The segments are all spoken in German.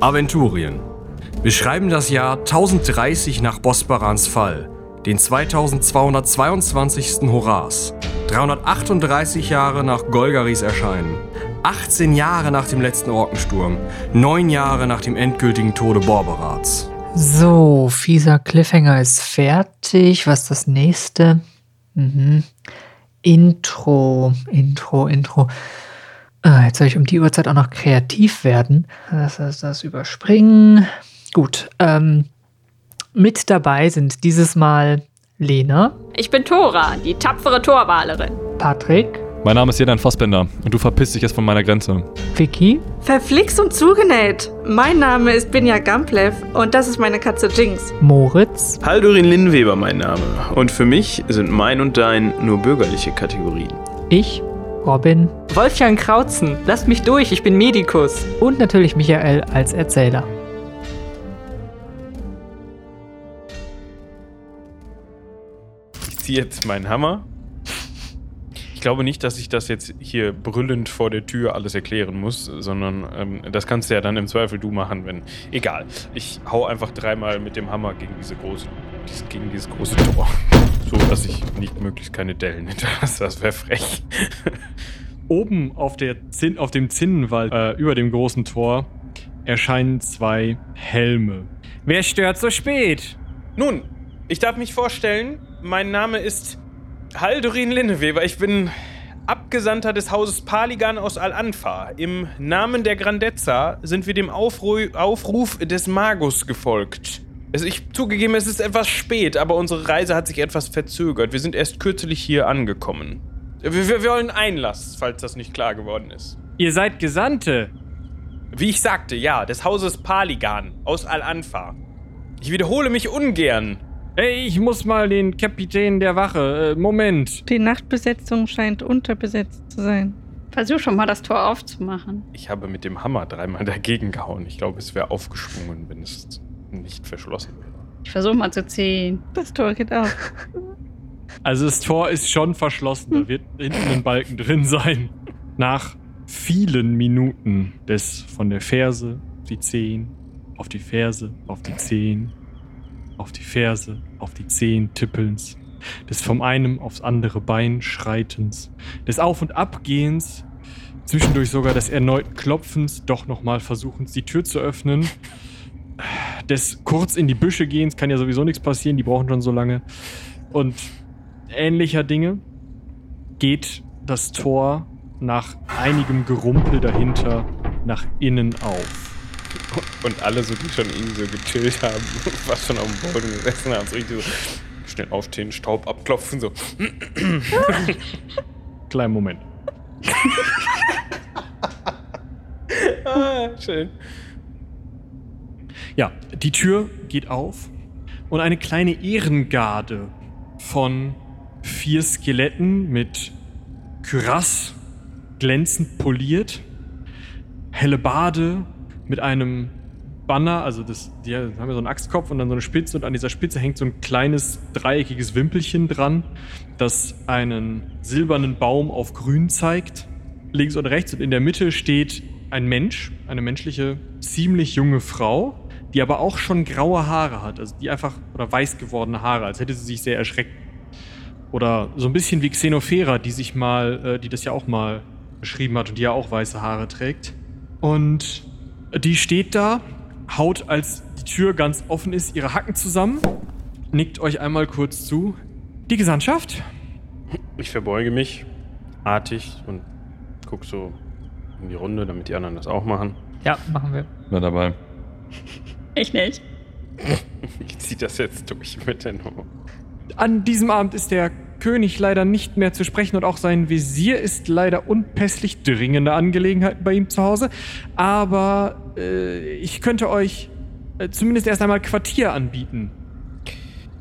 Aventurien. Wir schreiben das Jahr 1030 nach Bosbarans Fall, den 2222. Horas, 338 Jahre nach Golgaris Erscheinen, 18 Jahre nach dem letzten Orkensturm, 9 Jahre nach dem endgültigen Tode Borberats. So, fieser Cliffhanger ist fertig. Was ist das nächste? Mhm. Intro, Intro, Intro. Ah, jetzt soll ich um die Uhrzeit auch noch kreativ werden. Das heißt, das überspringen. Gut. Ähm, mit dabei sind dieses Mal Lena. Ich bin Tora, die tapfere Torwalerin. Patrick. Mein Name ist Jedan Fassbender und du verpisst dich jetzt von meiner Grenze. Vicky. Verflixt und zugenäht. Mein Name ist Binja Gamplev und das ist meine Katze Jinx. Moritz. Haldurin Linnweber mein Name. Und für mich sind mein und dein nur bürgerliche Kategorien. Ich. Robin. Wolfgang Krautzen, lasst mich durch, ich bin Medikus. Und natürlich Michael als Erzähler. Ich ziehe jetzt meinen Hammer. Ich glaube nicht, dass ich das jetzt hier brüllend vor der Tür alles erklären muss, sondern ähm, das kannst du ja dann im Zweifel du machen, wenn. Egal. Ich hau einfach dreimal mit dem Hammer gegen diese große, dies- gegen dieses große Tor. So, dass ich nicht möglichst keine Dellen hinterlasse. Das wäre frech. Oben auf, der Zinn, auf dem Zinnenwald äh, über dem großen Tor erscheinen zwei Helme. Wer stört so spät? Nun, ich darf mich vorstellen, mein Name ist Haldurin Linneweber. Ich bin Abgesandter des Hauses Paligan aus Al-Anfa. Im Namen der Grandezza sind wir dem Aufru Aufruf des Magus gefolgt. Also ich zugegeben, es ist etwas spät, aber unsere Reise hat sich etwas verzögert. Wir sind erst kürzlich hier angekommen. Wir, wir wollen Einlass, falls das nicht klar geworden ist. Ihr seid Gesandte. Wie ich sagte, ja, des Hauses Paligan aus Al-Anfa. Ich wiederhole mich ungern. Ey, ich muss mal den Kapitän der Wache. Äh, Moment. Die Nachtbesetzung scheint unterbesetzt zu sein. Versuch schon mal das Tor aufzumachen. Ich habe mit dem Hammer dreimal dagegen gehauen. Ich glaube, es wäre aufgeschwungen, wenn es nicht verschlossen. Ich versuche mal zu ziehen. Das Tor geht auf. Also das Tor ist schon verschlossen. Da wird hinten ein Balken drin sein. Nach vielen Minuten des von der Ferse auf die Zehen, auf die Ferse, auf die Zehen, auf die Ferse, auf die Zehen tippelns, des vom einem aufs andere Bein schreitens, des Auf- und Abgehens, zwischendurch sogar des erneuten Klopfens, doch nochmal versuchens, die Tür zu öffnen, des kurz in die Büsche gehens, kann ja sowieso nichts passieren, die brauchen schon so lange, und ähnlicher Dinge, geht das Tor nach einigem Gerumpel dahinter nach innen auf. Und alle so, die schon irgendwie so gechillt haben, was schon auf dem Boden gesessen haben, so richtig so schnell aufstehen, Staub abklopfen, so. Kleinen Moment. Ah, schön. Ja, die Tür geht auf und eine kleine Ehrengarde von vier Skeletten mit Kürass glänzend poliert, Hellebarde mit einem Banner, also das, die haben ja so einen Axtkopf und dann so eine Spitze und an dieser Spitze hängt so ein kleines dreieckiges Wimpelchen dran, das einen silbernen Baum auf grün zeigt. Links und rechts und in der Mitte steht ein Mensch, eine menschliche, ziemlich junge Frau, die aber auch schon graue Haare hat, also die einfach, oder weiß gewordene Haare, als hätte sie sich sehr erschreckt. Oder so ein bisschen wie Xenophera, die sich mal, äh, die das ja auch mal beschrieben hat und die ja auch weiße Haare trägt. Und die steht da, haut, als die Tür ganz offen ist, ihre Hacken zusammen, nickt euch einmal kurz zu. Die Gesandtschaft? Ich verbeuge mich artig und guck so in die Runde, damit die anderen das auch machen. Ja, machen wir. War dabei. Ich nicht. Ich zieh das jetzt durch mit der Nummer. An diesem Abend ist der König leider nicht mehr zu sprechen und auch sein Visier ist leider unpässlich dringende Angelegenheiten bei ihm zu Hause. Aber äh, ich könnte euch äh, zumindest erst einmal Quartier anbieten.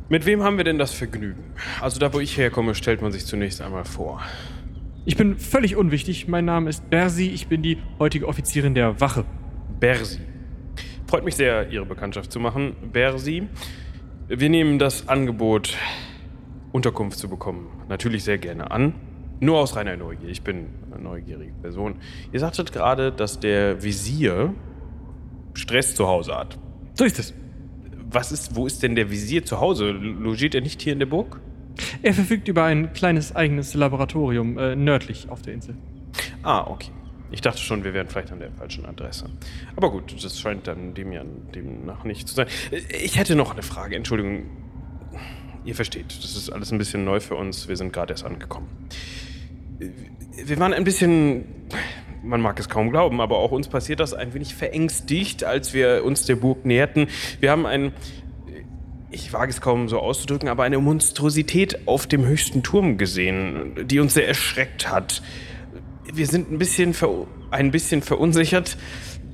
Mit wem haben wir denn das Vergnügen? Also da, wo ich herkomme, stellt man sich zunächst einmal vor. Ich bin völlig unwichtig. Mein Name ist Bersi. Ich bin die heutige Offizierin der Wache. Bersi. Freut mich sehr, Ihre Bekanntschaft zu machen. Bersi, wir nehmen das Angebot, Unterkunft zu bekommen, natürlich sehr gerne an. Nur aus reiner Neugier. Ich bin eine neugierige Person. Ihr sagtet gerade, dass der Visier Stress zu Hause hat. So ist es. Was ist, wo ist denn der Visier zu Hause? Logiert er nicht hier in der Burg? Er verfügt über ein kleines eigenes Laboratorium äh, nördlich auf der Insel. Ah, okay. Ich dachte schon, wir wären vielleicht an der falschen Adresse. Aber gut, das scheint dann dem ja demnach nicht zu sein. Ich hätte noch eine Frage, Entschuldigung. Ihr versteht, das ist alles ein bisschen neu für uns. Wir sind gerade erst angekommen. Wir waren ein bisschen, man mag es kaum glauben, aber auch uns passiert das ein wenig verängstigt, als wir uns der Burg näherten. Wir haben ein, ich wage es kaum so auszudrücken, aber eine Monstrosität auf dem höchsten Turm gesehen, die uns sehr erschreckt hat wir sind ein bisschen, ver ein bisschen verunsichert,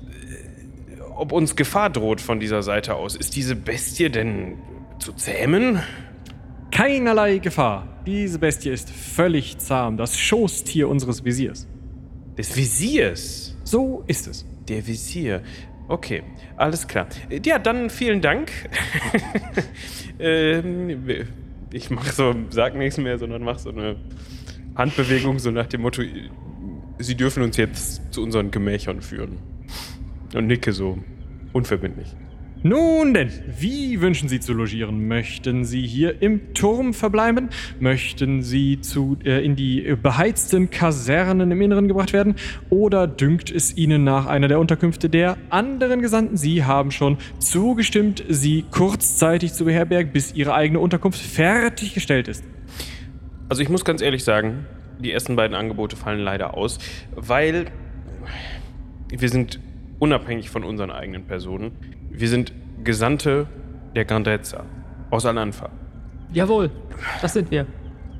äh, ob uns Gefahr droht von dieser Seite aus. Ist diese Bestie denn zu zähmen? Keinerlei Gefahr. Diese Bestie ist völlig zahm, das Schoßtier unseres Visiers. Des Visiers? So ist es. Der Visier. Okay, alles klar. Ja, dann vielen Dank. ähm, ich mach so, sag nichts mehr, sondern mach so eine Handbewegung, so nach dem Motto, Sie dürfen uns jetzt zu unseren Gemächern führen. Und nicke so unverbindlich. Nun denn, wie wünschen Sie zu logieren? Möchten Sie hier im Turm verbleiben? Möchten Sie zu, äh, in die beheizten Kasernen im Inneren gebracht werden? Oder dünkt es Ihnen nach einer der Unterkünfte der anderen Gesandten? Sie haben schon zugestimmt, Sie kurzzeitig zu beherbergen, bis Ihre eigene Unterkunft fertiggestellt ist. Also ich muss ganz ehrlich sagen, die ersten beiden Angebote fallen leider aus, weil wir sind unabhängig von unseren eigenen Personen. Wir sind Gesandte der Grandezza aus Al-Anfa. Jawohl, das sind wir.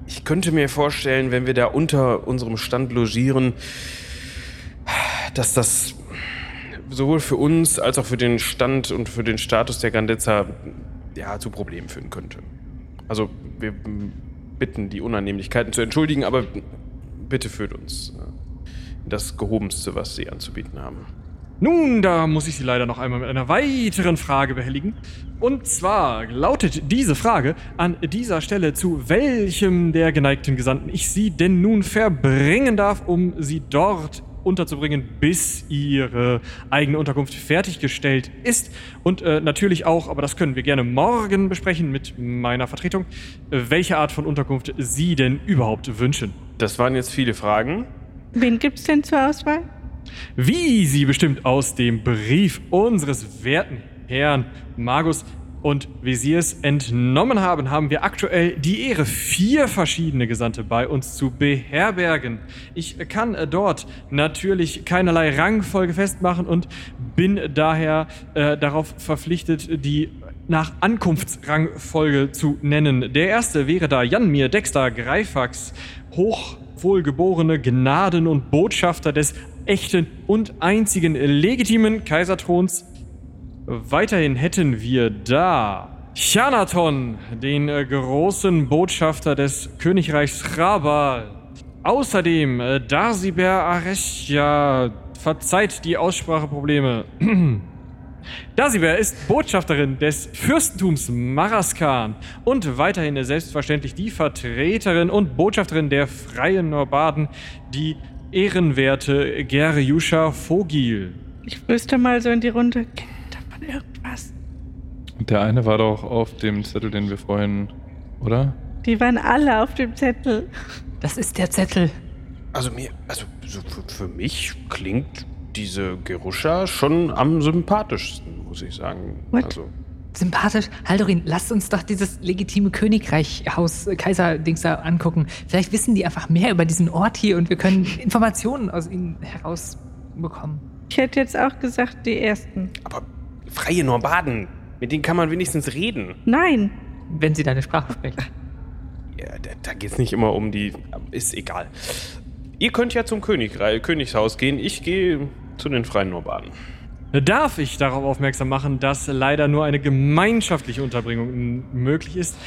Ich könnte mir vorstellen, wenn wir da unter unserem Stand logieren, dass das sowohl für uns als auch für den Stand und für den Status der Grandezza ja, zu Problemen führen könnte. Also wir bitten, die Unannehmlichkeiten zu entschuldigen, aber bitte führt uns äh, das Gehobenste, was Sie anzubieten haben. Nun, da muss ich Sie leider noch einmal mit einer weiteren Frage behelligen. Und zwar lautet diese Frage an dieser Stelle, zu welchem der geneigten Gesandten ich Sie denn nun verbringen darf, um Sie dort unterzubringen, bis ihre eigene Unterkunft fertiggestellt ist. Und äh, natürlich auch, aber das können wir gerne morgen besprechen mit meiner Vertretung, äh, welche Art von Unterkunft Sie denn überhaupt wünschen. Das waren jetzt viele Fragen. Wen gibt's denn zur Auswahl? Wie Sie bestimmt aus dem Brief unseres werten Herrn Magus und wie Sie es entnommen haben, haben wir aktuell die Ehre, vier verschiedene Gesandte bei uns zu beherbergen. Ich kann dort natürlich keinerlei Rangfolge festmachen und bin daher äh, darauf verpflichtet, die nach Ankunftsrangfolge zu nennen. Der erste wäre da Janmir Dexter Greifax, hochwohlgeborene Gnaden- und Botschafter des echten und einzigen legitimen Kaiserthrons Weiterhin hätten wir da Chanaton, den äh, großen Botschafter des Königreichs Chrabal. Außerdem äh, Darsiber Areshia, verzeiht die Ausspracheprobleme. Darsiber ist Botschafterin des Fürstentums Maraskan und weiterhin selbstverständlich die Vertreterin und Botschafterin der Freien Norbaden, die ehrenwerte Gerjuscha Vogil. Ich wüsste mal so in die Runde irgendwas. Und der eine war doch auf dem Zettel, den wir vorhin, oder? Die waren alle auf dem Zettel. Das ist der Zettel. Also mir, also so für, für mich klingt diese Geruscha schon am sympathischsten, muss ich sagen. What? Also Sympathisch. Haldorin, lasst uns doch dieses legitime Königreichhaus äh, Kaiser-Dings da angucken. Vielleicht wissen die einfach mehr über diesen Ort hier und wir können Informationen aus ihnen herausbekommen. Ich hätte jetzt auch gesagt, die ersten. Aber freie Norbaden, mit denen kann man wenigstens reden. Nein. Wenn sie deine Sprache sprechen. Ja, da, da geht es nicht immer um die. Ist egal. Ihr könnt ja zum Königreich, Königshaus gehen. Ich gehe zu den freien Norbaden. Darf ich darauf aufmerksam machen, dass leider nur eine gemeinschaftliche Unterbringung möglich ist,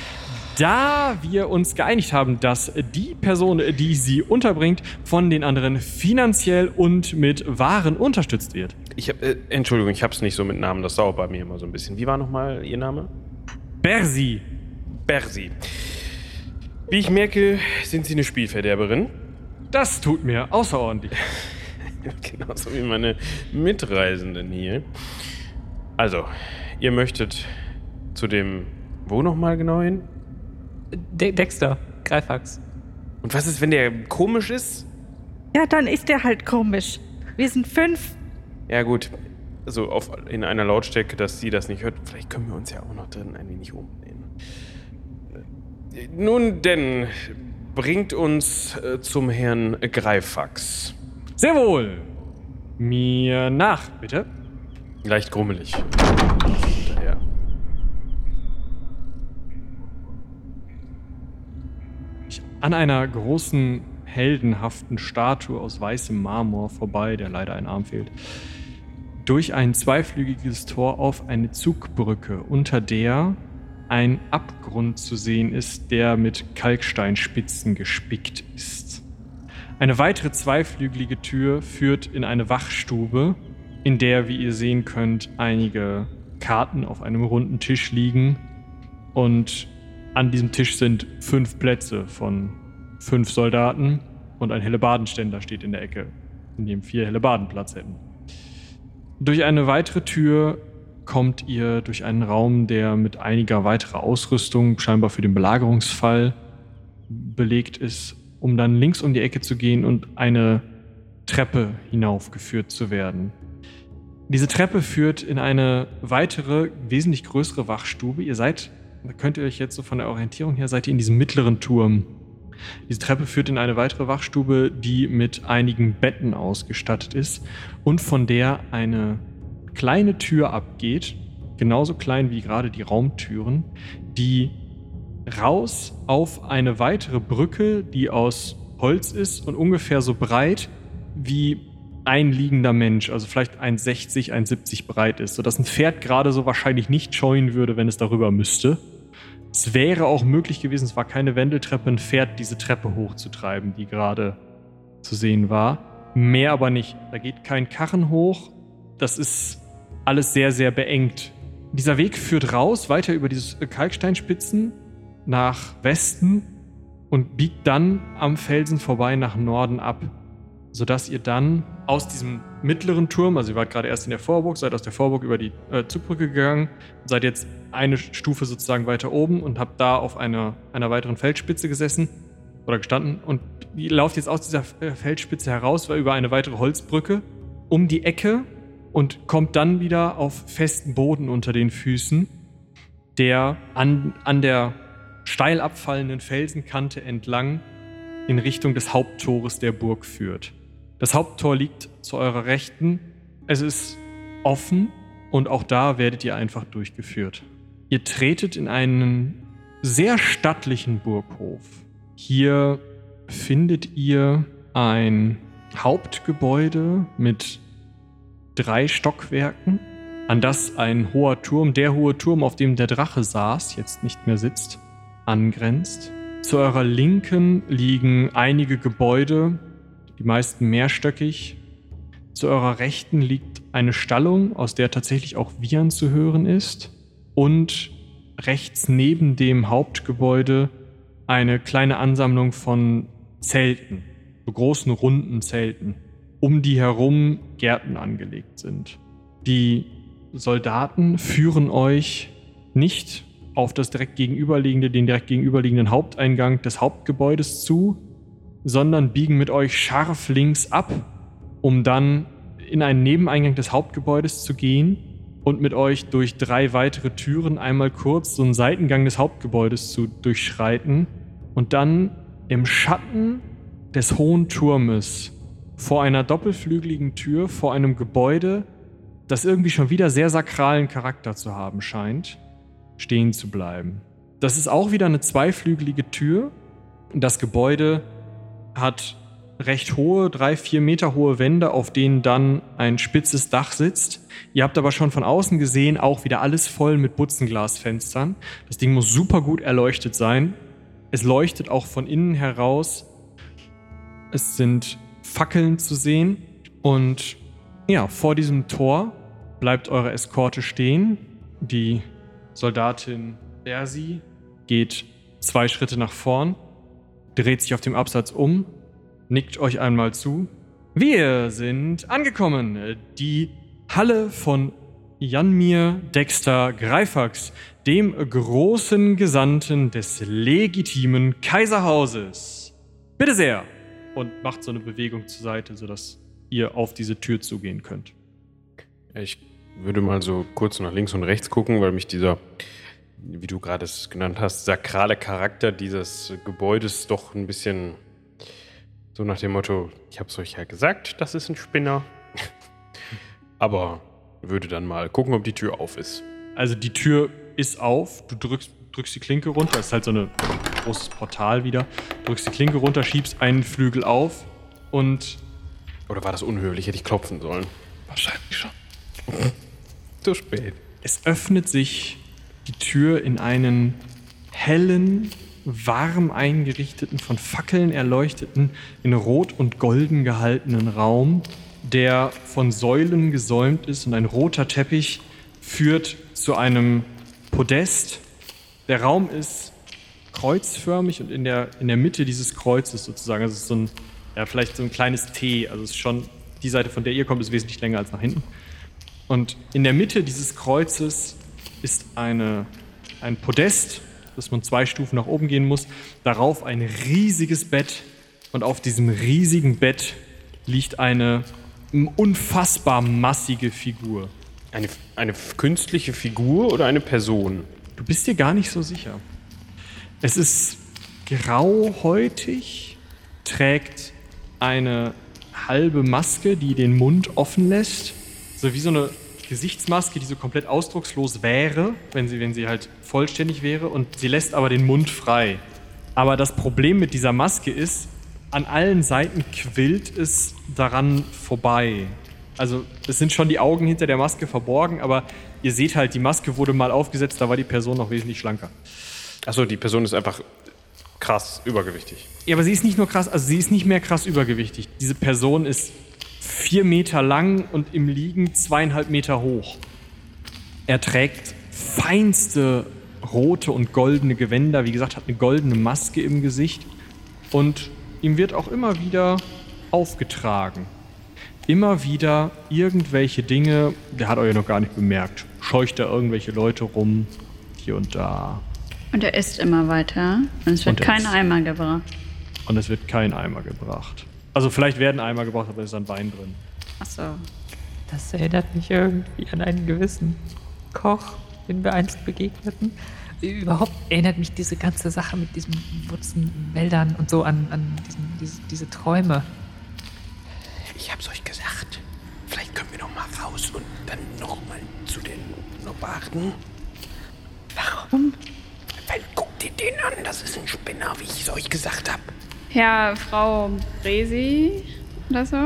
da wir uns geeinigt haben, dass die Person, die sie unterbringt, von den anderen finanziell und mit Waren unterstützt wird. Ich hab, äh, Entschuldigung, ich hab's nicht so mit Namen, das dauert bei mir immer so ein bisschen. Wie war nochmal Ihr Name? Bersi. Bersi. Wie ich merke, sind Sie eine Spielverderberin. Das tut mir außerordentlich. Genauso wie meine Mitreisenden hier. Also, ihr möchtet zu dem. Wo nochmal genau hin? De Dexter, Greifax. Und was ist, wenn der komisch ist? Ja, dann ist der halt komisch. Wir sind fünf. Ja, gut. Also auf, in einer Lautstärke, dass sie das nicht hört. Vielleicht können wir uns ja auch noch drin ein wenig umdrehen. Äh, Nun denn, bringt uns äh, zum Herrn Greifax. Sehr wohl. Mir nach, bitte. Leicht grummelig. An einer großen, heldenhaften Statue aus weißem Marmor vorbei, der leider ein Arm fehlt. Durch ein zweiflügiges Tor auf eine Zugbrücke, unter der ein Abgrund zu sehen ist, der mit Kalksteinspitzen gespickt ist. Eine weitere zweiflügelige Tür führt in eine Wachstube, in der, wie ihr sehen könnt, einige Karten auf einem runden Tisch liegen. Und an diesem Tisch sind fünf Plätze von fünf Soldaten und ein Hellebardenständer steht in der Ecke, in dem vier Hellebarden Platz hätten. Durch eine weitere Tür kommt ihr durch einen Raum, der mit einiger weiterer Ausrüstung, scheinbar für den Belagerungsfall, belegt ist, um dann links um die Ecke zu gehen und eine Treppe hinaufgeführt zu werden. Diese Treppe führt in eine weitere, wesentlich größere Wachstube. Ihr seid, da könnt ihr euch jetzt so von der Orientierung her, seid ihr in diesem mittleren Turm. Diese Treppe führt in eine weitere Wachstube, die mit einigen Betten ausgestattet ist und von der eine kleine Tür abgeht, genauso klein wie gerade die Raumtüren, die raus auf eine weitere Brücke, die aus Holz ist und ungefähr so breit wie ein liegender Mensch, also vielleicht 1,60, 1,70 breit ist, sodass ein Pferd gerade so wahrscheinlich nicht scheuen würde, wenn es darüber müsste. Es wäre auch möglich gewesen, es war keine Wendeltreppe, ein Pferd diese Treppe hochzutreiben, die gerade zu sehen war. Mehr aber nicht. Da geht kein Karren hoch. Das ist alles sehr, sehr beengt. Dieser Weg führt raus, weiter über diese Kalksteinspitzen nach Westen und biegt dann am Felsen vorbei nach Norden ab, sodass ihr dann aus diesem mittleren Turm, also ihr wart gerade erst in der Vorburg, seid aus der Vorburg über die äh, Zugbrücke gegangen, seid jetzt eine Stufe sozusagen weiter oben und habt da auf einer, einer weiteren Feldspitze gesessen oder gestanden und ihr lauft jetzt aus dieser äh, Feldspitze heraus, über eine weitere Holzbrücke um die Ecke und kommt dann wieder auf festen Boden unter den Füßen, der an, an der steil abfallenden Felsenkante entlang in Richtung des Haupttores der Burg führt. Das Haupttor liegt zu eurer Rechten. Es ist offen und auch da werdet ihr einfach durchgeführt. Ihr tretet in einen sehr stattlichen Burghof. Hier findet ihr ein Hauptgebäude mit drei Stockwerken, an das ein hoher Turm, der hohe Turm, auf dem der Drache saß, jetzt nicht mehr sitzt, angrenzt. Zu eurer Linken liegen einige Gebäude, die meisten mehrstöckig. Zu eurer Rechten liegt eine Stallung, aus der tatsächlich auch Viren zu hören ist. Und rechts neben dem Hauptgebäude eine kleine Ansammlung von Zelten, so großen runden Zelten, um die herum Gärten angelegt sind. Die Soldaten führen euch nicht auf das direkt gegenüberliegende, den direkt gegenüberliegenden Haupteingang des Hauptgebäudes zu, sondern biegen mit euch scharf links ab, um dann in einen Nebeneingang des Hauptgebäudes zu gehen und mit euch durch drei weitere Türen einmal kurz so einen Seitengang des Hauptgebäudes zu durchschreiten und dann im Schatten des hohen Turmes vor einer doppelflügeligen Tür, vor einem Gebäude, das irgendwie schon wieder sehr sakralen Charakter zu haben scheint, stehen zu bleiben. Das ist auch wieder eine zweiflügelige Tür. Das Gebäude hat recht hohe, drei, vier Meter hohe Wände, auf denen dann ein spitzes Dach sitzt. Ihr habt aber schon von außen gesehen, auch wieder alles voll mit Butzenglasfenstern. Das Ding muss super gut erleuchtet sein. Es leuchtet auch von innen heraus. Es sind Fackeln zu sehen. Und ja, vor diesem Tor bleibt eure Eskorte stehen. Die Soldatin Bersi geht zwei Schritte nach vorn dreht sich auf dem Absatz um, nickt euch einmal zu. Wir sind angekommen. Die Halle von Janmir Dexter Greifax, dem großen Gesandten des legitimen Kaiserhauses. Bitte sehr! Und macht so eine Bewegung zur Seite, sodass ihr auf diese Tür zugehen könnt. Ich würde mal so kurz nach links und rechts gucken, weil mich dieser, wie du gerade es genannt hast, sakrale Charakter dieses Gebäudes doch ein bisschen so nach dem Motto, ich hab's euch ja gesagt, das ist ein Spinner. Aber würde dann mal gucken, ob die Tür auf ist. Also die Tür ist auf, du drückst, drückst die Klinke runter, es ist halt so ein großes Portal wieder, drückst die Klinke runter, schiebst einen Flügel auf und Oder war das unhöflich? Hätte ich klopfen sollen. Wahrscheinlich schon. Zu spät. es öffnet sich die Tür in einen hellen, warm eingerichteten, von Fackeln erleuchteten, in rot und golden gehaltenen Raum, der von Säulen gesäumt ist und ein roter Teppich führt zu einem Podest. Der Raum ist kreuzförmig und in der, in der Mitte dieses Kreuzes sozusagen, also es ist so ein, ja, vielleicht so ein kleines T, also es ist schon, die Seite, von der ihr kommt, ist wesentlich länger als nach hinten. Und in der Mitte dieses Kreuzes ist eine, ein Podest, dass man zwei Stufen nach oben gehen muss. Darauf ein riesiges Bett. Und auf diesem riesigen Bett liegt eine unfassbar massige Figur. Eine, eine künstliche Figur oder eine Person? Du bist dir gar nicht so sicher. Es ist grauhäutig, trägt eine halbe Maske, die den Mund offen lässt. So wie so eine Gesichtsmaske, die so komplett ausdruckslos wäre, wenn sie, wenn sie halt vollständig wäre. Und sie lässt aber den Mund frei. Aber das Problem mit dieser Maske ist, an allen Seiten quillt es daran vorbei. Also es sind schon die Augen hinter der Maske verborgen, aber ihr seht halt, die Maske wurde mal aufgesetzt, da war die Person noch wesentlich schlanker. Achso, die Person ist einfach krass übergewichtig. Ja, aber sie ist nicht nur krass, also sie ist nicht mehr krass übergewichtig. Diese Person ist vier Meter lang und im Liegen zweieinhalb Meter hoch. Er trägt feinste rote und goldene Gewänder, wie gesagt, hat eine goldene Maske im Gesicht und ihm wird auch immer wieder aufgetragen. Immer wieder irgendwelche Dinge, der hat euch noch gar nicht bemerkt, scheucht da irgendwelche Leute rum, hier und da. Und er isst immer weiter. Und es wird Und kein. Eimer gebracht. Und es wird kein Eimer gebracht. Also vielleicht werden Eimer gebracht, aber es ist ein Wein drin. Achso. Das erinnert mich irgendwie an einen gewissen Koch, den wir einst begegneten. Überhaupt erinnert mich diese ganze Sache mit diesen Wurzenwäldern und so an, an diesen, diese, diese Träume. Ich hab's euch gesagt. Vielleicht können wir noch mal raus und dann noch mal zu den Nobarden. Warum? Weil guckt ihr den an, das ist ein Spinner, wie ich es euch gesagt hab. Ja, Frau Bresi oder so.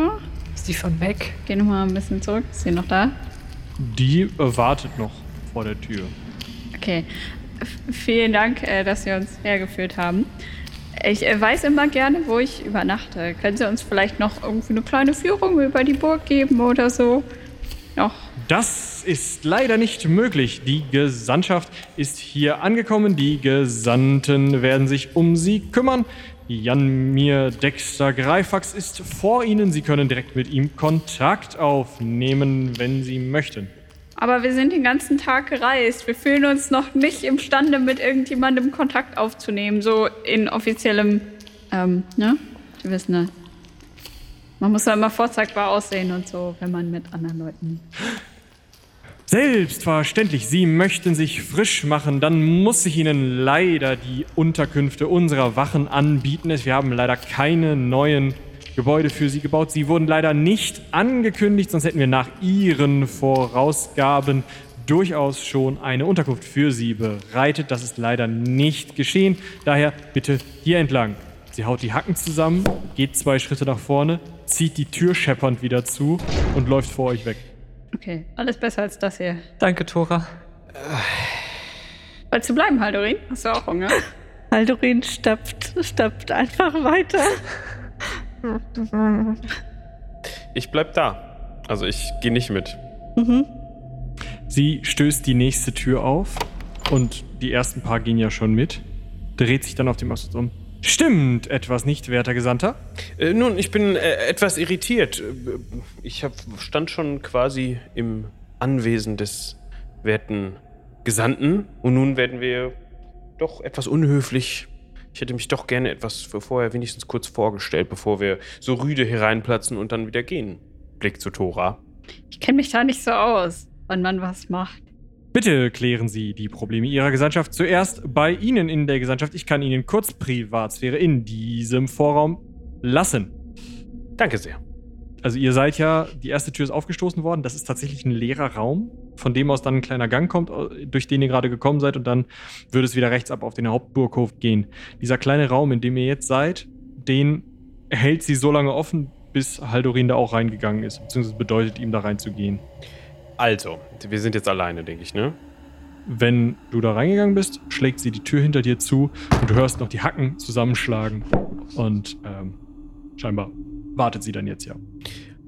Ist die schon weg? Geh noch mal ein bisschen zurück. Ist sie noch da? Die äh, wartet noch vor der Tür. Okay. F vielen Dank, äh, dass Sie uns hergeführt haben. Ich äh, weiß immer gerne, wo ich übernachte. Können Sie uns vielleicht noch irgendwie eine kleine Führung über die Burg geben oder so? Noch. Das ist leider nicht möglich. Die Gesandtschaft ist hier angekommen. Die Gesandten werden sich um sie kümmern. Janmir Dexter Greifax ist vor Ihnen. Sie können direkt mit ihm Kontakt aufnehmen, wenn Sie möchten. Aber wir sind den ganzen Tag gereist. Wir fühlen uns noch nicht imstande, mit irgendjemandem Kontakt aufzunehmen. So in offiziellem, ähm, ne? Sie wissen ne? Man muss ja immer vorzeigbar aussehen und so, wenn man mit anderen Leuten. Selbstverständlich, Sie möchten sich frisch machen, dann muss ich Ihnen leider die Unterkünfte unserer Wachen anbieten. Wir haben leider keine neuen Gebäude für Sie gebaut. Sie wurden leider nicht angekündigt, sonst hätten wir nach Ihren Vorausgaben durchaus schon eine Unterkunft für Sie bereitet. Das ist leider nicht geschehen. Daher bitte hier entlang. Sie haut die Hacken zusammen, geht zwei Schritte nach vorne, zieht die Tür scheppernd wieder zu und läuft vor euch weg. Okay, alles besser als das hier. Danke, Tora. Wolltest du bleiben, Haldorin? Hast du auch Hunger? Haldorin stapft, stapft einfach weiter. Ich bleib da. Also ich gehe nicht mit. Sie stößt die nächste Tür auf und die ersten paar gehen ja schon mit, dreht sich dann auf dem Ast um. Stimmt etwas nicht, werter Gesandter? Äh, nun, ich bin äh, etwas irritiert. Äh, Ich hab, stand schon quasi im Anwesen des werten Gesandten. Und nun werden wir doch etwas unhöflich. Ich hätte mich doch gerne etwas für vorher wenigstens kurz vorgestellt, bevor wir so rüde hereinplatzen und dann wieder gehen. Blick zu Tora. Ich kenne mich da nicht so aus, wann man was macht. Bitte klären Sie die Probleme Ihrer Gesandtschaft zuerst bei Ihnen in der Gesandtschaft. Ich kann Ihnen kurz Privatsphäre in diesem Vorraum lassen. Danke sehr. Also ihr seid ja, die erste Tür ist aufgestoßen worden. Das ist tatsächlich ein leerer Raum, von dem aus dann ein kleiner Gang kommt, durch den ihr gerade gekommen seid. Und dann würde es wieder rechts ab auf den Hauptburghof gehen. Dieser kleine Raum, in dem ihr jetzt seid, den hält sie so lange offen, bis Haldorin da auch reingegangen ist. Beziehungsweise bedeutet ihm da reinzugehen. Also, wir sind jetzt alleine, denke ich, ne? Wenn du da reingegangen bist, schlägt sie die Tür hinter dir zu und du hörst noch die Hacken zusammenschlagen. Und ähm, scheinbar wartet sie dann jetzt ja.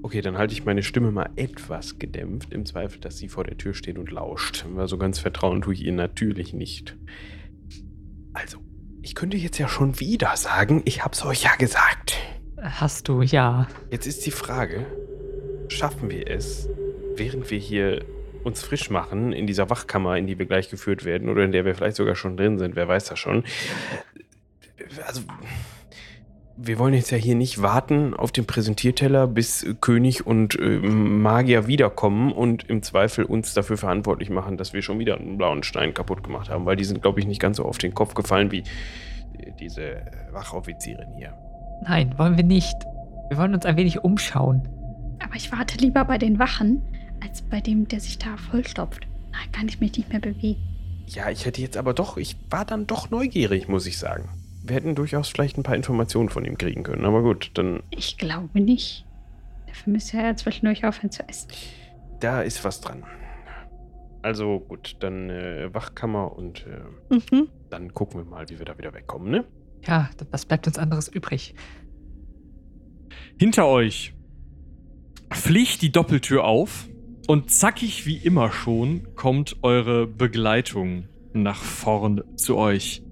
Okay, dann halte ich meine Stimme mal etwas gedämpft, im Zweifel, dass sie vor der Tür steht und lauscht. Weil so ganz vertrauen tue ich ihr natürlich nicht. Also, ich könnte jetzt ja schon wieder sagen, ich hab's euch ja gesagt. Hast du, ja. Jetzt ist die Frage, schaffen wir es, während wir hier uns frisch machen in dieser Wachkammer, in die wir gleich geführt werden oder in der wir vielleicht sogar schon drin sind, wer weiß das schon. Also, wir wollen jetzt ja hier nicht warten auf den Präsentierteller, bis König und äh, Magier wiederkommen und im Zweifel uns dafür verantwortlich machen, dass wir schon wieder einen blauen Stein kaputt gemacht haben, weil die sind, glaube ich, nicht ganz so auf den Kopf gefallen wie diese Wachoffizierin hier. Nein, wollen wir nicht. Wir wollen uns ein wenig umschauen. Aber ich warte lieber bei den Wachen, als bei dem, der sich da vollstopft. Da kann ich mich nicht mehr bewegen. Ja, ich hätte jetzt aber doch, ich war dann doch neugierig, muss ich sagen. Wir hätten durchaus vielleicht ein paar Informationen von ihm kriegen können, aber gut, dann. Ich glaube nicht. Dafür müsste er ja zwischendurch aufhören zu essen. Da ist was dran. Also gut, dann äh, Wachkammer und äh, Mhm. dann gucken wir mal, wie wir da wieder wegkommen, ne? Ja, was bleibt uns anderes übrig? Hinter euch fliegt die Doppeltür auf und zackig wie immer schon kommt eure Begleitung nach vorn zu euch.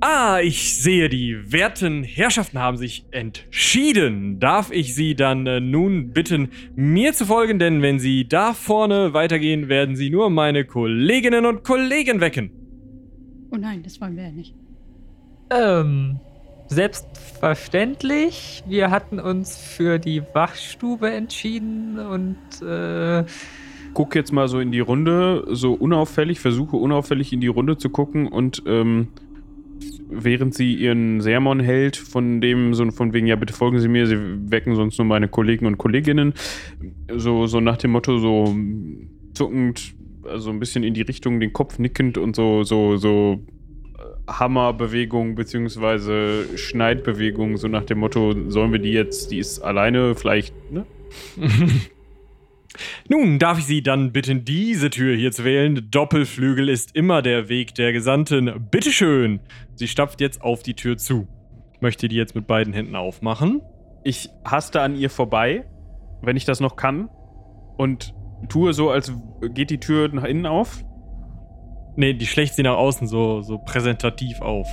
Ah, ich sehe, die werten Herrschaften haben sich entschieden. Darf ich Sie dann äh, nun bitten, mir zu folgen, denn wenn Sie da vorne weitergehen, werden Sie nur meine Kolleginnen und Kollegen wecken. Oh nein, das wollen wir ja nicht. Ähm, selbstverständlich. Wir hatten uns für die Wachstube entschieden und äh, Guck jetzt mal so in die Runde, so unauffällig, versuche unauffällig in die Runde zu gucken und ähm, während sie ihren Sermon hält, von dem, so von wegen, ja, bitte folgen Sie mir, Sie wecken sonst nur meine Kollegen und Kolleginnen, so, so nach dem Motto, so zuckend, also ein bisschen in die Richtung, den Kopf nickend und so, so, so Hammerbewegung beziehungsweise Schneidbewegung, so nach dem Motto, sollen wir die jetzt, die ist alleine vielleicht, ne? Nun darf ich Sie dann bitten, diese Tür hier zu wählen. Doppelflügel ist immer der Weg der Gesandten. Bitteschön. Sie stapft jetzt auf die Tür zu. Ich möchte die jetzt mit beiden Händen aufmachen. Ich haste an ihr vorbei, wenn ich das noch kann, und tue so, als geht die Tür nach innen auf. Nee, die schlägt sie nach außen so, so präsentativ auf.